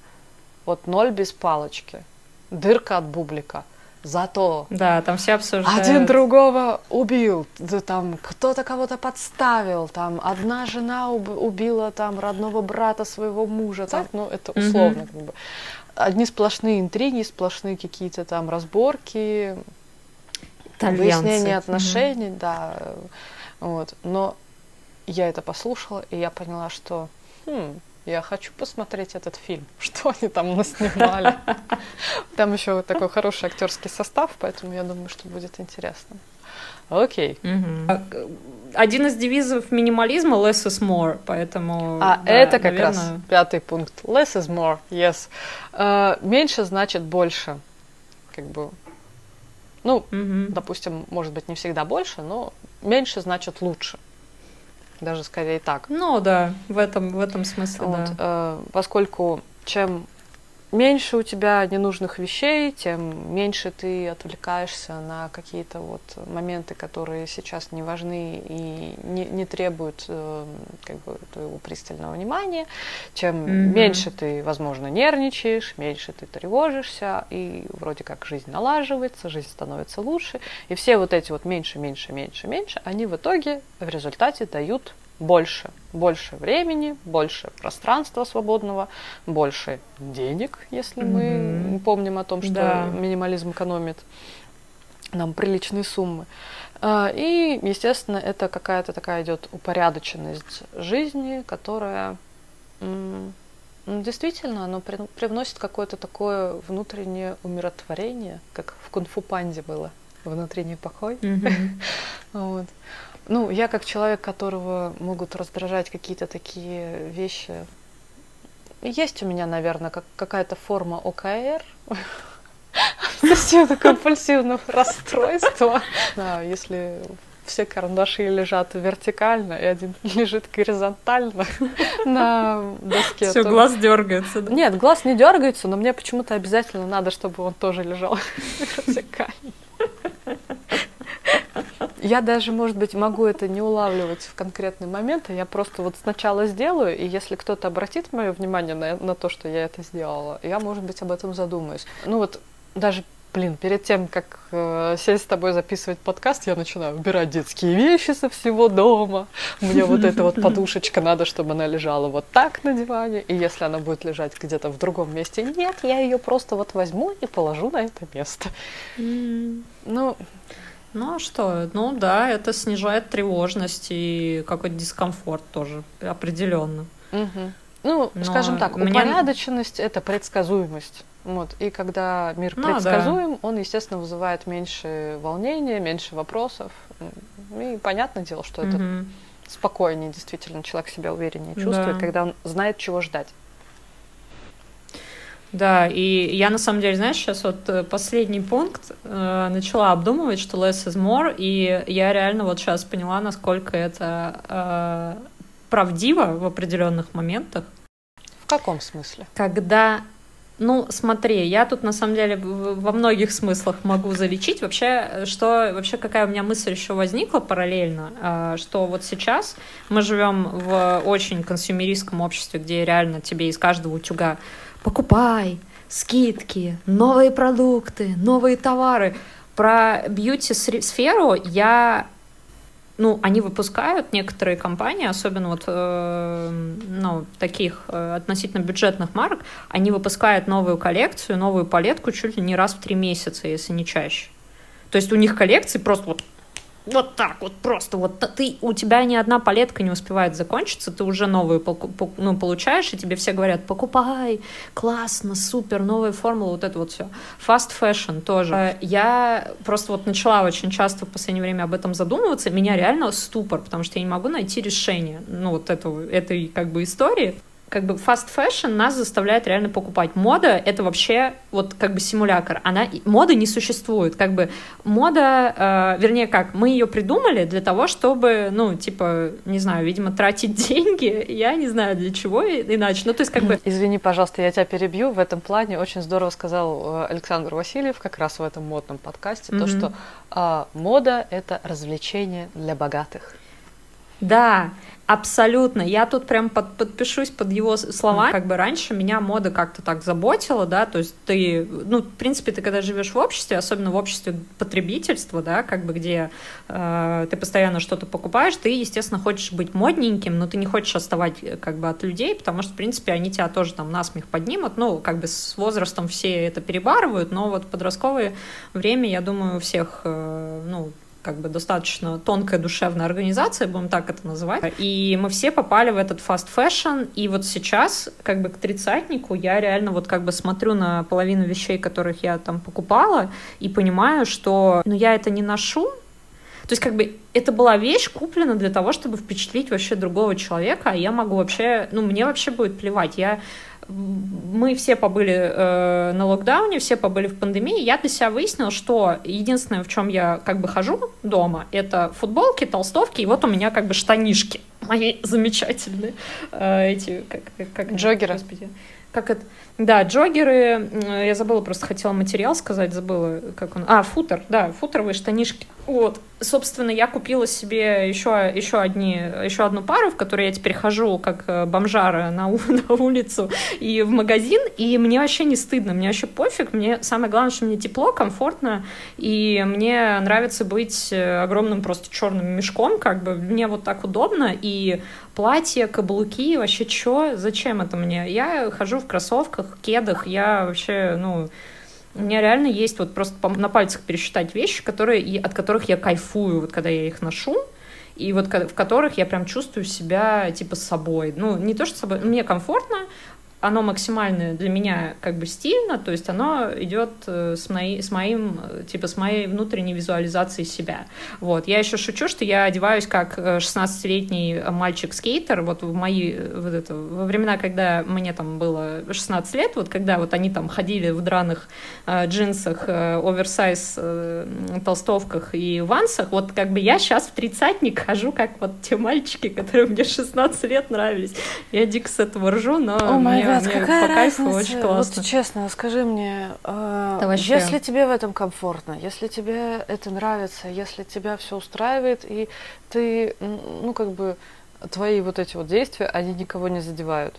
Вот ноль без палочки, дырка от бублика. Зато да, там все обсуждают. Один другого убил, да, там кто-то кого-то подставил, там одна жена уб- убила там родного брата своего мужа, так, ну это условно mm-hmm. как бы. Одни сплошные интриги, сплошные какие-то там разборки, Итальянцы. выяснение отношений, mm-hmm. да. Вот. Но я это послушала, и я поняла, что хм, я хочу посмотреть этот фильм. Что они там наснимали? Там еще вот такой хороший актерский состав, поэтому я думаю, что будет интересно. Окей. А, один из девизов минимализма less is more, поэтому. А да, это как наверное... раз пятый пункт. Less is more, yes. Uh, меньше значит больше, как бы. Ну, угу. допустим, может быть не всегда больше, но меньше значит лучше. даже скорее так. Ну да, в этом, в этом смысле, вот, да. Э, поскольку чем меньше у тебя ненужных вещей, тем меньше ты отвлекаешься на какие-то вот моменты, которые сейчас не важны и не, не требуют э, как бы твоего пристального внимания. Чем mm-hmm. меньше ты, возможно, нервничаешь, меньше ты тревожишься, и вроде как жизнь налаживается, жизнь становится лучше. И все вот эти вот меньше, меньше, меньше, меньше, они в итоге в результате дают больше, больше времени, больше пространства свободного, больше денег, если mm-hmm. мы помним о том, что да. минимализм экономит нам приличные суммы. А, и, естественно, это какая-то такая идет упорядоченность жизни, которая ну, действительно, оно привносит какое-то такое внутреннее умиротворение, как в кунг-фу панде было, внутренний покой. Mm-hmm. вот. Ну, я как человек, которого могут раздражать какие-то такие вещи, есть у меня, наверное, как, какая-то форма ОКР, обсессивно-компульсивного расстройства. Да, если все карандаши лежат вертикально, и один лежит горизонтально на доске. Все, глаз дергается. Да? Нет, глаз не дергается, но мне почему-то обязательно надо, чтобы он тоже лежал вертикально. Я даже, может быть, могу это не улавливать в конкретный момент, а я просто вот сначала сделаю, и если кто-то обратит мое внимание на, на то, что я это сделала, я, может быть, об этом задумаюсь. Ну вот даже Блин, перед тем, как э, сесть с тобой записывать подкаст, я начинаю убирать детские вещи со всего дома. Мне вот эта вот подушечка надо, чтобы она лежала вот так на диване. И если она будет лежать где-то в другом месте, нет, я ее просто вот возьму и положу на это место. Ну, ну а что? Ну да, это снижает тревожность и какой-то дискомфорт тоже определенно. Угу. Ну, Но скажем так, мне... упорядоченность это предсказуемость. Вот. И когда мир ну, предсказуем, да. он, естественно, вызывает меньше волнения, меньше вопросов. И понятное дело, что угу. это спокойнее, действительно, человек себя увереннее чувствует, да. когда он знает, чего ждать. Да, и я на самом деле, знаешь, сейчас вот э, последний пункт э, начала обдумывать, что less is more, и я реально вот сейчас поняла, насколько это э, правдиво в определенных моментах. В каком смысле? Когда ну, смотри, я тут на самом деле во многих смыслах могу залечить. Вообще, что вообще какая у меня мысль еще возникла параллельно, э, что вот сейчас мы живем в очень консюмеристском обществе, где реально тебе из каждого утюга покупай, скидки, новые продукты, новые товары. Про бьюти-сферу я ну, они выпускают некоторые компании, особенно вот э, ну, таких э, относительно бюджетных марок, они выпускают новую коллекцию, новую палетку чуть ли не раз в три месяца, если не чаще. То есть у них коллекции просто вот вот так вот просто вот ты у тебя ни одна палетка не успевает закончиться, ты уже новую ну, получаешь, и тебе все говорят, покупай, классно, супер, новая формула, вот это вот все. Fast fashion тоже. Я просто вот начала очень часто в последнее время об этом задумываться, меня реально ступор, потому что я не могу найти решение, ну вот этого, этой как бы истории как бы fast fashion нас заставляет реально покупать. Мода — это вообще вот как бы симулятор. Она, моды не существует. Как бы мода, э, вернее как, мы ее придумали для того, чтобы, ну, типа, не знаю, видимо, тратить деньги. Я не знаю, для чего иначе. Ну, то есть как бы... Извини, пожалуйста, я тебя перебью. В этом плане очень здорово сказал э, Александр Васильев как раз в этом модном подкасте, mm-hmm. то, что э, мода — это развлечение для богатых. Да, Абсолютно. Я тут прям под, подпишусь под его слова. Как бы раньше меня мода как-то так заботила, да, то есть ты, ну, в принципе, ты когда живешь в обществе, особенно в обществе потребительства, да, как бы где э, ты постоянно что-то покупаешь, ты, естественно, хочешь быть модненьким, но ты не хочешь отставать э, как бы от людей, потому что, в принципе, они тебя тоже там насмех поднимут, ну, как бы с возрастом все это перебарывают, но вот в подростковое время, я думаю, у всех, э, ну, как бы достаточно тонкая душевная организация, будем так это называть. И мы все попали в этот fast fashion, и вот сейчас, как бы к тридцатнику, я реально вот как бы смотрю на половину вещей, которых я там покупала, и понимаю, что, ну, я это не ношу, то есть как бы это была вещь куплена для того, чтобы впечатлить вообще другого человека, а я могу вообще, ну, мне вообще будет плевать. Я мы все побыли э, на локдауне, все побыли в пандемии. Я для себя выяснила, что единственное, в чем я как бы хожу дома, это футболки, толстовки, и вот у меня как бы штанишки. мои замечательные э, эти, как, как Джогеры. Господи, как это? Да, джогеры, я забыла, просто хотела материал сказать, забыла, как он. А, футер, да, футеровые штанишки. Вот, собственно, я купила себе еще, еще, одни, еще одну пару, в которой я теперь хожу как э, бомжара на, на улицу и в магазин, и мне вообще не стыдно, мне вообще пофиг, мне самое главное, что мне тепло, комфортно, и мне нравится быть э, огромным просто черным мешком, как бы, мне вот так удобно, и платье, каблуки, вообще что, зачем это мне? Я хожу в кроссовках, кедах, я вообще, ну, у меня реально есть вот просто на пальцах пересчитать вещи, которые, от которых я кайфую, вот когда я их ношу, и вот в которых я прям чувствую себя типа собой. Ну, не то, что собой, мне комфортно, оно максимально для меня как бы стильно, то есть оно идет э, с, моей, с моим, э, типа, с моей внутренней визуализацией себя. Вот. Я еще шучу, что я одеваюсь как 16-летний э, мальчик-скейтер, вот в мои, вот это, во времена, когда мне там было 16 лет, вот когда вот они там ходили в драных э, джинсах, э, оверсайз э, толстовках и вансах, вот как бы я сейчас в тридцатник хожу как вот те мальчики, которые мне 16 лет нравились. Я дико с этого ржу, но oh мне Ребят, мне какая по кайфу разница? очень классно. Вот честно, скажи мне, э, вообще... если тебе в этом комфортно, если тебе это нравится, если тебя все устраивает, и ты, ну, как бы, твои вот эти вот действия, они никого не задевают.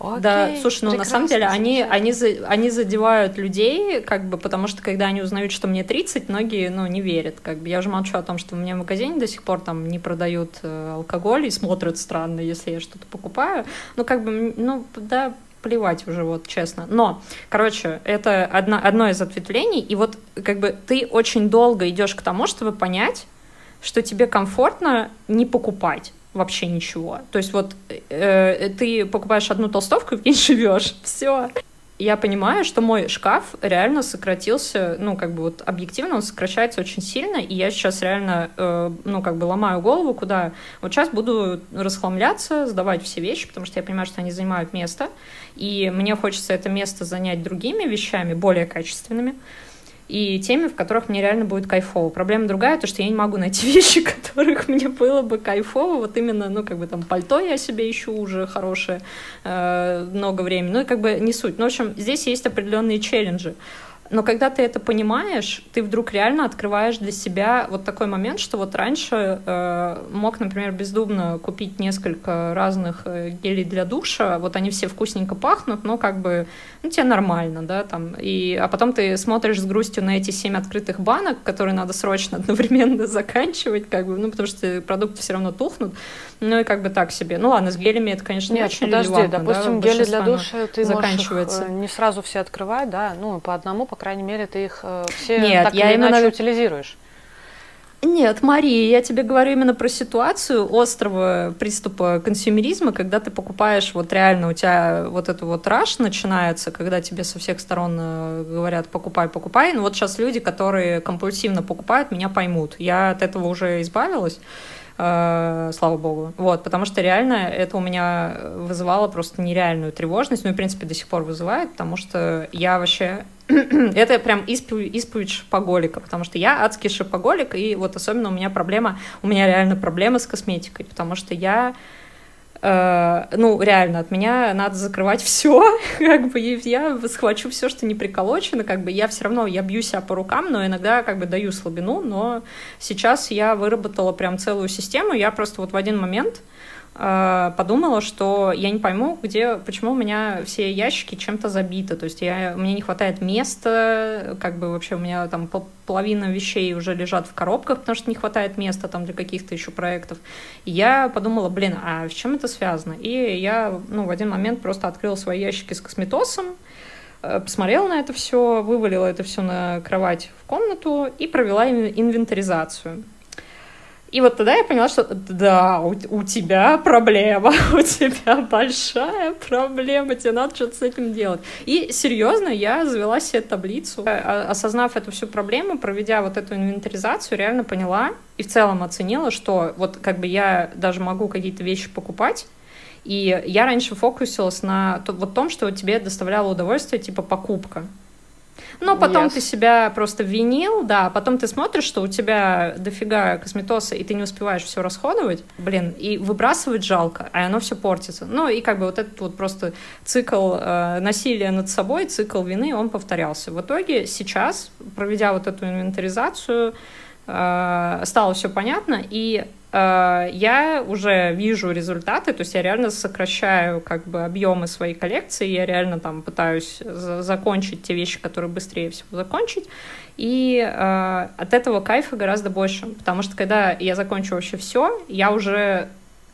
Окей, да, слушай, ну на самом деле они, они, они задевают людей, как бы, потому что когда они узнают, что мне 30, многие, ну, не верят, как бы. Я уже молчу о том, что у меня в магазине до сих пор там не продают э, алкоголь и смотрят странно, если я что-то покупаю. Ну, как бы, ну, да, плевать уже, вот, честно. Но, короче, это одно, одно из ответвлений, и вот, как бы, ты очень долго идешь к тому, чтобы понять, что тебе комфортно не покупать вообще ничего. То есть вот э, ты покупаешь одну толстовку и в ней живешь. Все. Я понимаю, что мой шкаф реально сократился, ну, как бы вот объективно он сокращается очень сильно, и я сейчас реально, э, ну, как бы ломаю голову, куда вот сейчас буду расхламляться, сдавать все вещи, потому что я понимаю, что они занимают место, и мне хочется это место занять другими вещами, более качественными и теми, в которых мне реально будет кайфово. Проблема другая, то, что я не могу найти вещи, которых мне было бы кайфово. Вот именно, ну, как бы там пальто я себе ищу уже хорошее э, много времени. Ну, и как бы не суть. Ну, в общем, здесь есть определенные челленджи. Но когда ты это понимаешь, ты вдруг реально открываешь для себя вот такой момент, что вот раньше э, мог, например, бездумно купить несколько разных э, гелей для душа, вот они все вкусненько пахнут, но как бы, ну, тебе нормально, да, там, и, а потом ты смотришь с грустью на эти семь открытых банок, которые надо срочно одновременно заканчивать, как бы, ну, потому что продукты все равно тухнут, ну, и как бы так себе. Ну, ладно, с гелями это, конечно, Нет, не очень подожди, допустим, да, гели для душа ты можешь их не сразу все открывать, да, ну, по одному, по крайней мере, ты их э, все Нет, так я или именно... иначе утилизируешь. Нет, Мария, я тебе говорю именно про ситуацию острого приступа консюмеризма, когда ты покупаешь, вот реально у тебя вот это вот rush начинается, когда тебе со всех сторон э, говорят покупай, покупай. Ну вот сейчас люди, которые компульсивно покупают, меня поймут. Я от этого уже избавилась. Э, слава богу. Вот, потому что реально это у меня вызывало просто нереальную тревожность, ну и, в принципе, до сих пор вызывает, потому что я вообще... это прям исповедь, исповедь шопоголика, потому что я адский шопоголик, и вот особенно у меня проблема, у меня реально проблема с косметикой, потому что я ну, реально, от меня надо закрывать все, как бы, я схвачу все, что не приколочено, как бы, я все равно, я бью себя по рукам, но иногда, как бы, даю слабину, но сейчас я выработала прям целую систему, я просто вот в один момент Э, подумала, что я не пойму, где, почему у меня все ящики чем-то забиты. То есть я, мне не хватает места, как бы вообще у меня там половина вещей уже лежат в коробках, потому что не хватает места там для каких-то еще проектов. И я подумала, блин, а с чем это связано? И я ну, в один момент просто открыла свои ящики с косметосом, э, посмотрела на это все, вывалила это все на кровать в комнату и провела инвентаризацию. И вот тогда я поняла, что да, у, у тебя проблема, у тебя большая проблема, тебе надо что-то с этим делать. И серьезно, я завела себе таблицу, э, осознав эту всю проблему, проведя вот эту инвентаризацию, реально поняла и в целом оценила, что вот как бы я даже могу какие-то вещи покупать, и я раньше фокусилась на вот том, что тебе доставляло удовольствие, типа покупка. Но потом yes. ты себя просто винил, да, потом ты смотришь, что у тебя дофига косметоса, и ты не успеваешь все расходовать, блин, и выбрасывать жалко, а оно все портится. Ну и как бы вот этот вот просто цикл э, насилия над собой, цикл вины, он повторялся. В итоге сейчас, проведя вот эту инвентаризацию, э, стало все понятно, и я уже вижу результаты, то есть я реально сокращаю как бы объемы своей коллекции, я реально там пытаюсь закончить те вещи, которые быстрее всего закончить, и э, от этого кайфа гораздо больше, потому что когда я закончу вообще все, я уже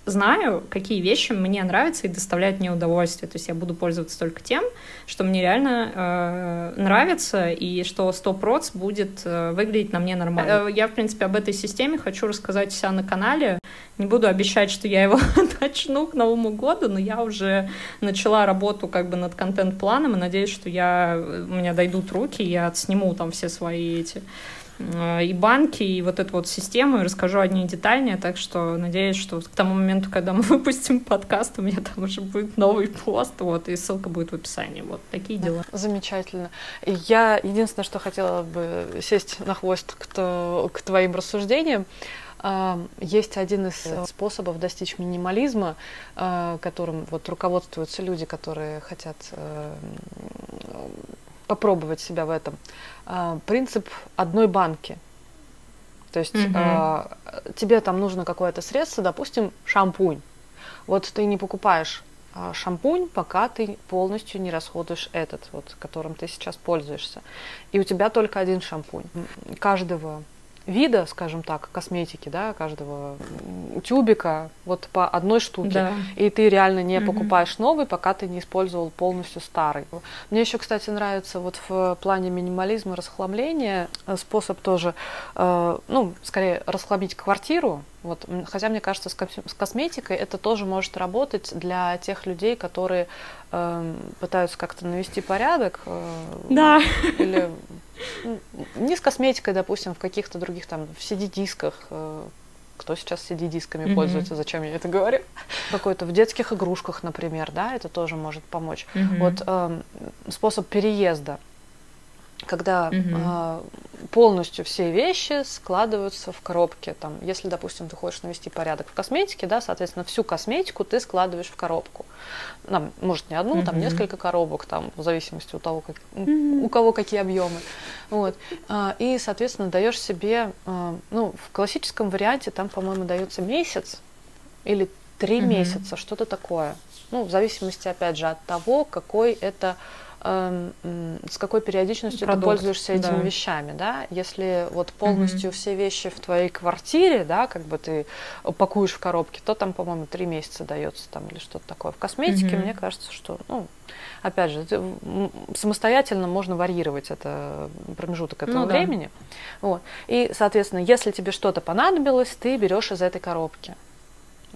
знаю, какие вещи мне нравятся и доставляют мне удовольствие. То есть я буду пользоваться только тем, что мне реально э, нравится и что 100% будет э, выглядеть на мне нормально. Э, я, в принципе, об этой системе хочу рассказать вся на канале. Не буду обещать, что я его начну к Новому году, но я уже начала работу как бы над контент-планом и надеюсь, что я, у меня дойдут руки, я отсниму там все свои эти Э, и банки, и вот эту вот систему, и расскажу о ней детальнее, так что надеюсь, что к тому моменту, когда мы выпустим подкаст, у меня там уже будет новый пост, вот, и ссылка будет в описании, вот, такие дела. Замечательно. Я единственное, что хотела бы сесть на хвост к, к твоим рассуждениям, а, есть один из способов достичь минимализма, а, которым вот руководствуются люди, которые хотят э, попробовать себя в этом. А, принцип одной банки. То есть угу. тебе там нужно какое-то средство, допустим, шампунь. Вот ты не покупаешь а, шампунь, пока ты полностью не расходуешь этот, вот, которым ты сейчас пользуешься. И у тебя только один шампунь. Каждого вида, скажем так, косметики, да, каждого тюбика, вот по одной штуке. Да. И ты реально не угу. покупаешь новый, пока ты не использовал полностью старый. Мне еще, кстати, нравится вот в плане минимализма, расхламления э, способ тоже, э, ну, скорее, расхламить квартиру, вот, хотя мне кажется, с косметикой это тоже может работать для тех людей, которые э, пытаются как-то навести порядок. Э, да. Или не с косметикой, допустим, в каких-то других там, в CD-дисках. Э, кто сейчас CD-дисками mm-hmm. пользуется, зачем я это говорю? Какой-то в детских игрушках, например, да, это тоже может помочь. Mm-hmm. Вот э, способ переезда когда угу. э, полностью все вещи складываются в коробке. Там, если, допустим, ты хочешь навести порядок в косметике, да, соответственно, всю косметику ты складываешь в коробку. Там, может, не одну, угу. там несколько коробок, там, в зависимости от того, как, угу. у кого какие объемы. Вот. А, и, соответственно, даешь себе, а, ну, в классическом варианте там, по-моему, дается месяц или три угу. месяца, что-то такое. Ну, в зависимости, опять же, от того, какой это с какой периодичностью Продукт, ты пользуешься этими да. вещами, да? Если вот полностью угу. все вещи в твоей квартире, да, как бы ты пакуешь в коробке, то там, по-моему, три месяца дается там или что-то такое. В косметике, угу. мне кажется, что, ну, опять же, самостоятельно можно варьировать это промежуток этого ну, времени. Да. Вот. И, соответственно, если тебе что-то понадобилось, ты берешь из этой коробки.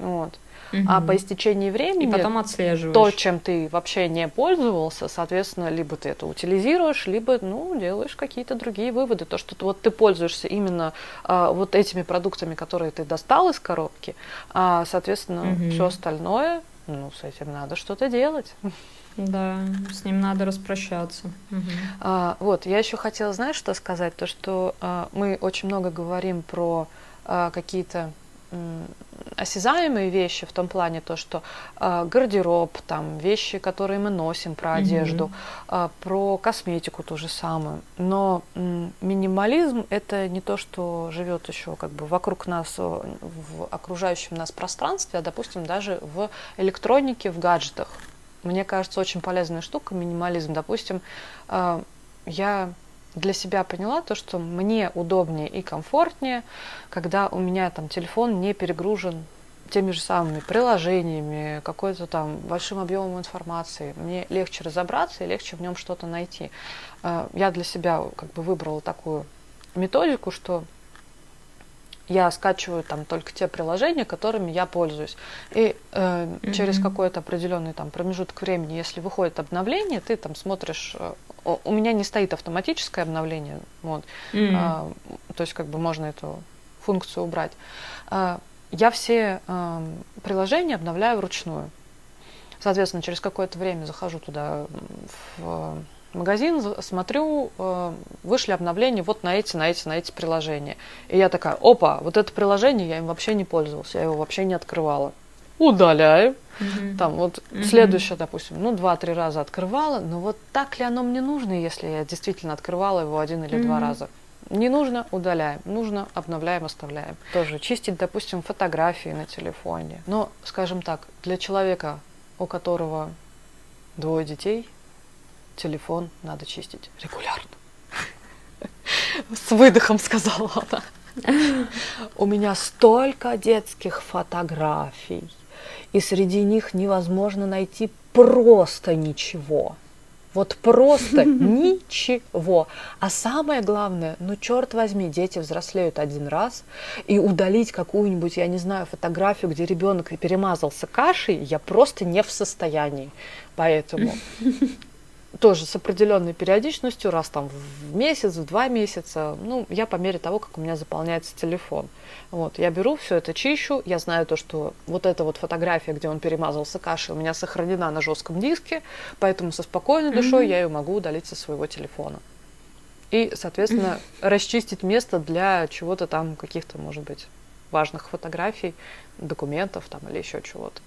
Вот. Угу. А по истечении времени и потом отслеживаешь. то, чем ты вообще не пользовался, соответственно, либо ты это утилизируешь, либо ну, делаешь какие-то другие выводы. То, что вот ты пользуешься именно а, вот этими продуктами, которые ты достал из коробки, а, соответственно, угу. все остальное, ну, с этим надо что-то делать. Да, с ним надо распрощаться. Угу. А, вот, я еще хотела, знаешь, что сказать? То, что а, мы очень много говорим про а, какие-то осязаемые вещи в том плане то, что э, гардероб, там вещи, которые мы носим, про одежду, mm-hmm. э, про косметику ту же самую. Но э, минимализм это не то, что живет еще как бы вокруг нас, в окружающем нас пространстве, а, допустим, даже в электронике, в гаджетах. Мне кажется, очень полезная штука минимализм. Допустим, э, я для себя поняла то, что мне удобнее и комфортнее, когда у меня там телефон не перегружен теми же самыми приложениями, какой-то там большим объемом информации. Мне легче разобраться и легче в нем что-то найти. Э, я для себя как бы выбрала такую методику, что я скачиваю там только те приложения, которыми я пользуюсь. И э, mm-hmm. через какой-то определенный там промежуток времени, если выходит обновление, ты там смотришь. У меня не стоит автоматическое обновление, вот. Mm-hmm. А, то есть как бы можно эту функцию убрать. А, я все э, приложения обновляю вручную. Соответственно, через какое-то время захожу туда в магазин, смотрю, э, вышли обновления вот на эти, на эти, на эти приложения. И я такая, опа, вот это приложение, я им вообще не пользовалась, я его вообще не открывала. Удаляю. Mm-hmm. Там вот mm-hmm. следующее, допустим, ну, два-три раза открывала, но вот так ли оно мне нужно, если я действительно открывала его один или mm-hmm. два раза? Не нужно, удаляем. Нужно, обновляем, оставляем. Тоже чистить, допустим, фотографии на телефоне. Но, скажем так, для человека, у которого двое детей, телефон надо чистить регулярно. С выдохом сказала она. У меня столько детских фотографий, и среди них невозможно найти просто ничего. Вот просто ничего. А самое главное, ну черт возьми, дети взрослеют один раз, и удалить какую-нибудь, я не знаю, фотографию, где ребенок перемазался кашей, я просто не в состоянии. Поэтому тоже с определенной периодичностью, раз там в месяц, в два месяца, ну, я по мере того, как у меня заполняется телефон. Вот, я беру все это чищу, я знаю то, что вот эта вот фотография, где он перемазался кашей, у меня сохранена на жестком диске, поэтому со спокойной душой mm-hmm. я ее могу удалить со своего телефона. И, соответственно, mm-hmm. расчистить место для чего-то там, каких-то, может быть, важных фотографий, документов там или еще чего-то.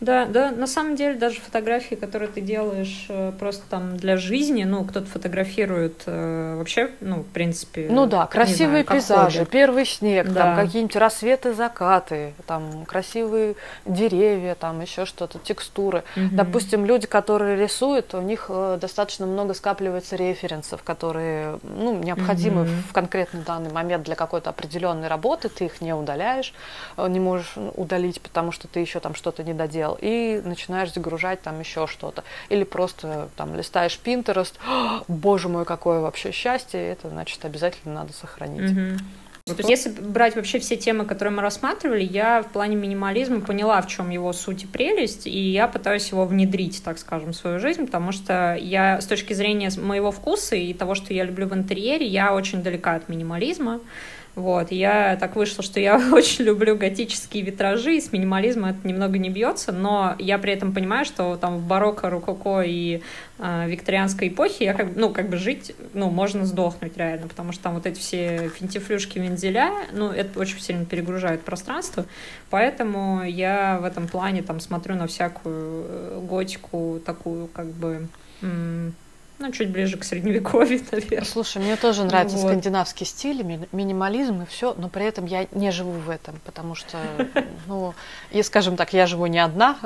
Да, да, на самом деле даже фотографии, которые ты делаешь э, просто там для жизни, ну, кто-то фотографирует э, вообще, ну, в принципе... Ну да, красивые знаю, пейзажи, хобби. первый снег, да. там какие-нибудь рассветы, закаты, там красивые деревья, там еще что-то, текстуры. Угу. Допустим, люди, которые рисуют, у них э, достаточно много скапливается референсов, которые, ну, необходимы угу. в конкретный данный момент для какой-то определенной работы, ты их не удаляешь, не можешь удалить, потому что ты еще там что-то не доделал дел, и начинаешь загружать там еще что-то. Или просто там листаешь Pinterest, боже мой, какое вообще счастье, это значит обязательно надо сохранить. Mm-hmm. То есть, если брать вообще все темы, которые мы рассматривали, я в плане минимализма поняла, в чем его суть и прелесть, и я пытаюсь его внедрить, так скажем, в свою жизнь, потому что я с точки зрения моего вкуса и того, что я люблю в интерьере, я очень далека от минимализма. Вот, я так вышло, что я очень люблю готические витражи, и с минимализма это немного не бьется, но я при этом понимаю, что там в барокко, рококо и э, викторианской эпохе я как, ну, как бы жить, ну, можно сдохнуть реально, потому что там вот эти все финтифлюшки вензеля, ну, это очень сильно перегружает пространство, поэтому я в этом плане там смотрю на всякую э, готику такую, как бы, ну, чуть ближе к средневековью, наверное. Слушай, мне тоже нравится вот. скандинавский стиль, ми- минимализм и все, но при этом я не живу в этом, потому что, ну, и, скажем так, я живу не одна.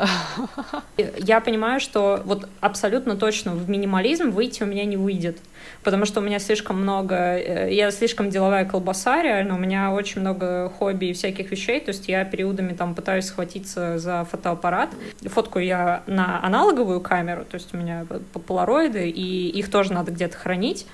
Я понимаю, что вот абсолютно точно в минимализм выйти у меня не выйдет потому что у меня слишком много, э, я слишком деловая колбаса, реально, у меня очень много хобби и всяких вещей, то есть я периодами там пытаюсь схватиться за фотоаппарат, фоткаю я на аналоговую камеру, то есть у меня полароиды, и их тоже надо где-то хранить,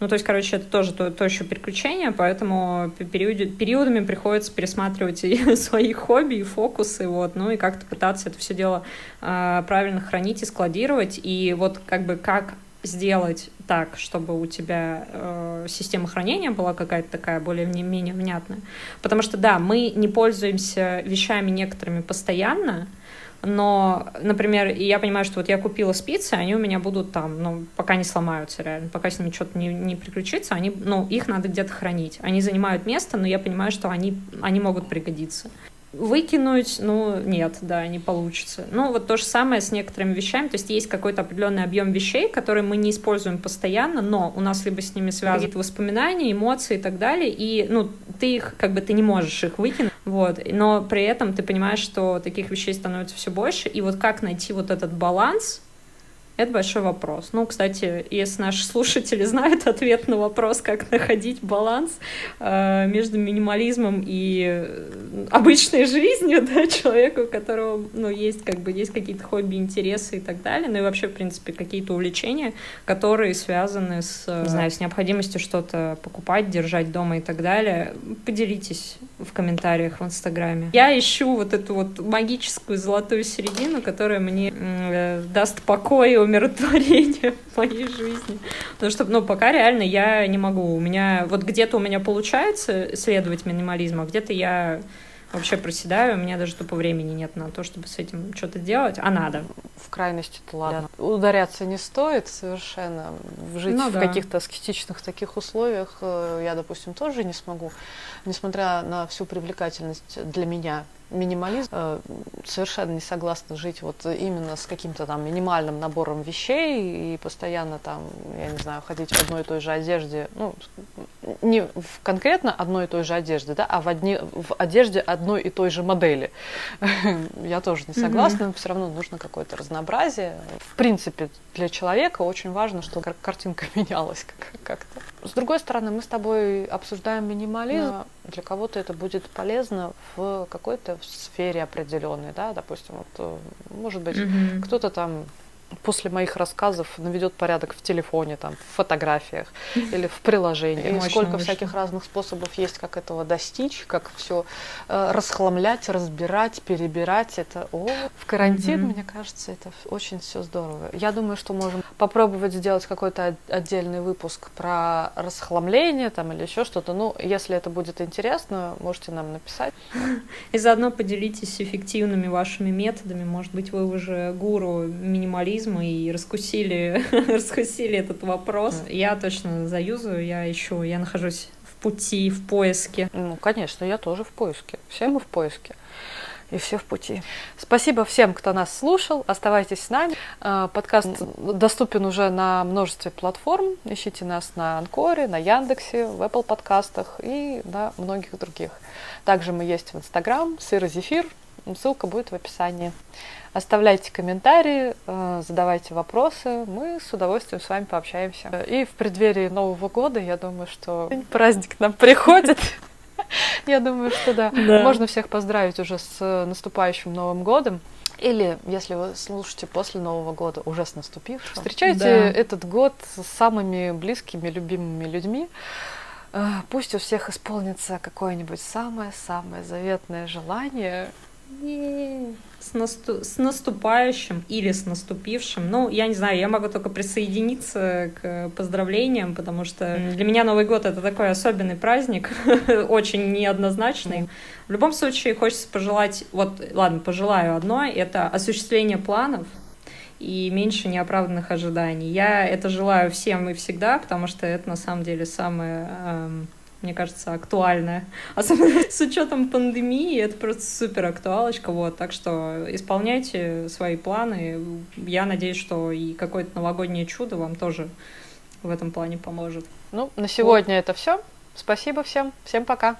ну, то есть, короче, это тоже то, то еще приключение, поэтому периоди, периодами приходится пересматривать и свои хобби, и фокусы, вот, ну, и как-то пытаться это все дело э, правильно хранить и складировать, и вот как бы как сделать так, чтобы у тебя э, система хранения была какая-то такая более-менее внятная. Потому что, да, мы не пользуемся вещами некоторыми постоянно, но, например, я понимаю, что вот я купила спицы, они у меня будут там, ну, пока не сломаются реально, пока с ними что-то не, не приключится, они, ну, их надо где-то хранить. Они занимают место, но я понимаю, что они, они могут пригодиться. Выкинуть, ну, нет, да, не получится. Ну, вот то же самое с некоторыми вещами, то есть есть какой-то определенный объем вещей, которые мы не используем постоянно, но у нас либо с ними связаны воспоминания, эмоции и так далее, и, ну, ты их, как бы, ты не можешь их выкинуть, вот, но при этом ты понимаешь, что таких вещей становится все больше, и вот как найти вот этот баланс, это большой вопрос. Ну, кстати, если наши слушатели знают ответ на вопрос, как находить баланс э, между минимализмом и э, обычной жизнью, да, человека, у которого, ну, есть как бы, есть какие-то хобби, интересы и так далее, ну и вообще, в принципе, какие-то увлечения, которые связаны с, не знаю, с необходимостью что-то покупать, держать дома и так далее, поделитесь в комментариях в Инстаграме. Я ищу вот эту вот магическую золотую середину, которая мне э, даст покой умиротворение в моей жизни. Потому что, ну, пока реально я не могу. У меня, вот где-то у меня получается следовать минимализму, а где-то я вообще проседаю, у меня даже тупо времени нет на то, чтобы с этим что-то делать, а надо. В крайности-то ладно. Да. Ударяться не стоит совершенно. Жить ну, в да. каких-то аскетичных таких условиях э, я, допустим, тоже не смогу, несмотря на всю привлекательность для меня минимализм. Э, совершенно не согласна жить вот именно с каким-то там минимальным набором вещей и постоянно там, я не знаю, ходить в одной и той же одежде. Ну, не в конкретно одной и той же одежде, да, а в, одни, в одежде одной и той же модели. Я тоже не согласна, но все равно нужно какое-то разнообразие. В принципе, для человека очень важно, чтобы картинка менялась как-то. С другой стороны, мы с тобой обсуждаем минимализм. Для кого-то это будет полезно в какой-то сфере определенной, да, допустим, вот, э, может быть, mm-hmm. кто-то там после моих рассказов наведет порядок в телефоне, там, в фотографиях или в приложении. И сколько всяких разных способов есть, как этого достичь, как все э, расхламлять, разбирать, перебирать. Это о, в карантин, mm-hmm. мне кажется, это очень все здорово. Я думаю, что можем попробовать сделать какой-то отдельный выпуск про расхламление там или еще что-то. Ну, если это будет интересно, можете нам написать. И заодно поделитесь эффективными вашими методами. Может быть, вы уже гуру минимализма и раскусили, раскусили этот вопрос. Я точно заюзаю, я ищу, я нахожусь в пути, в поиске. Ну, конечно, я тоже в поиске. Все мы в поиске. И все в пути. Спасибо всем, кто нас слушал. Оставайтесь с нами. А, подкаст доступен уже на множестве платформ. Ищите нас на Анкоре, на Яндексе, в Apple подкастах и на многих других. Также мы есть в Инстаграм, Сыр Зефир. Ссылка будет в описании. Оставляйте комментарии, э, задавайте вопросы. Мы с удовольствием с вами пообщаемся. И в преддверии Нового года, я думаю, что праздник нам приходит. Я думаю, что да. Можно всех поздравить уже с наступающим Новым годом. Или, если вы слушаете после Нового года, уже с наступившим. Встречайте да. этот год с самыми близкими, любимыми людьми. Э, пусть у всех исполнится какое-нибудь самое-самое заветное желание. И с, насту... с наступающим или с наступившим. Ну, я не знаю, я могу только присоединиться к поздравлениям, потому что для меня Новый год это такой особенный праздник, очень неоднозначный. В любом случае, хочется пожелать, вот, ладно, пожелаю одно, это осуществление планов, и меньше неоправданных ожиданий. Я это желаю всем и всегда, потому что это на самом деле самое эм, мне кажется, актуальная. Особенно с учетом пандемии, это просто супер актуалочка. Вот. Так что исполняйте свои планы. Я надеюсь, что и какое-то новогоднее чудо вам тоже в этом плане поможет. Ну, на сегодня вот. это все. Спасибо всем. Всем пока.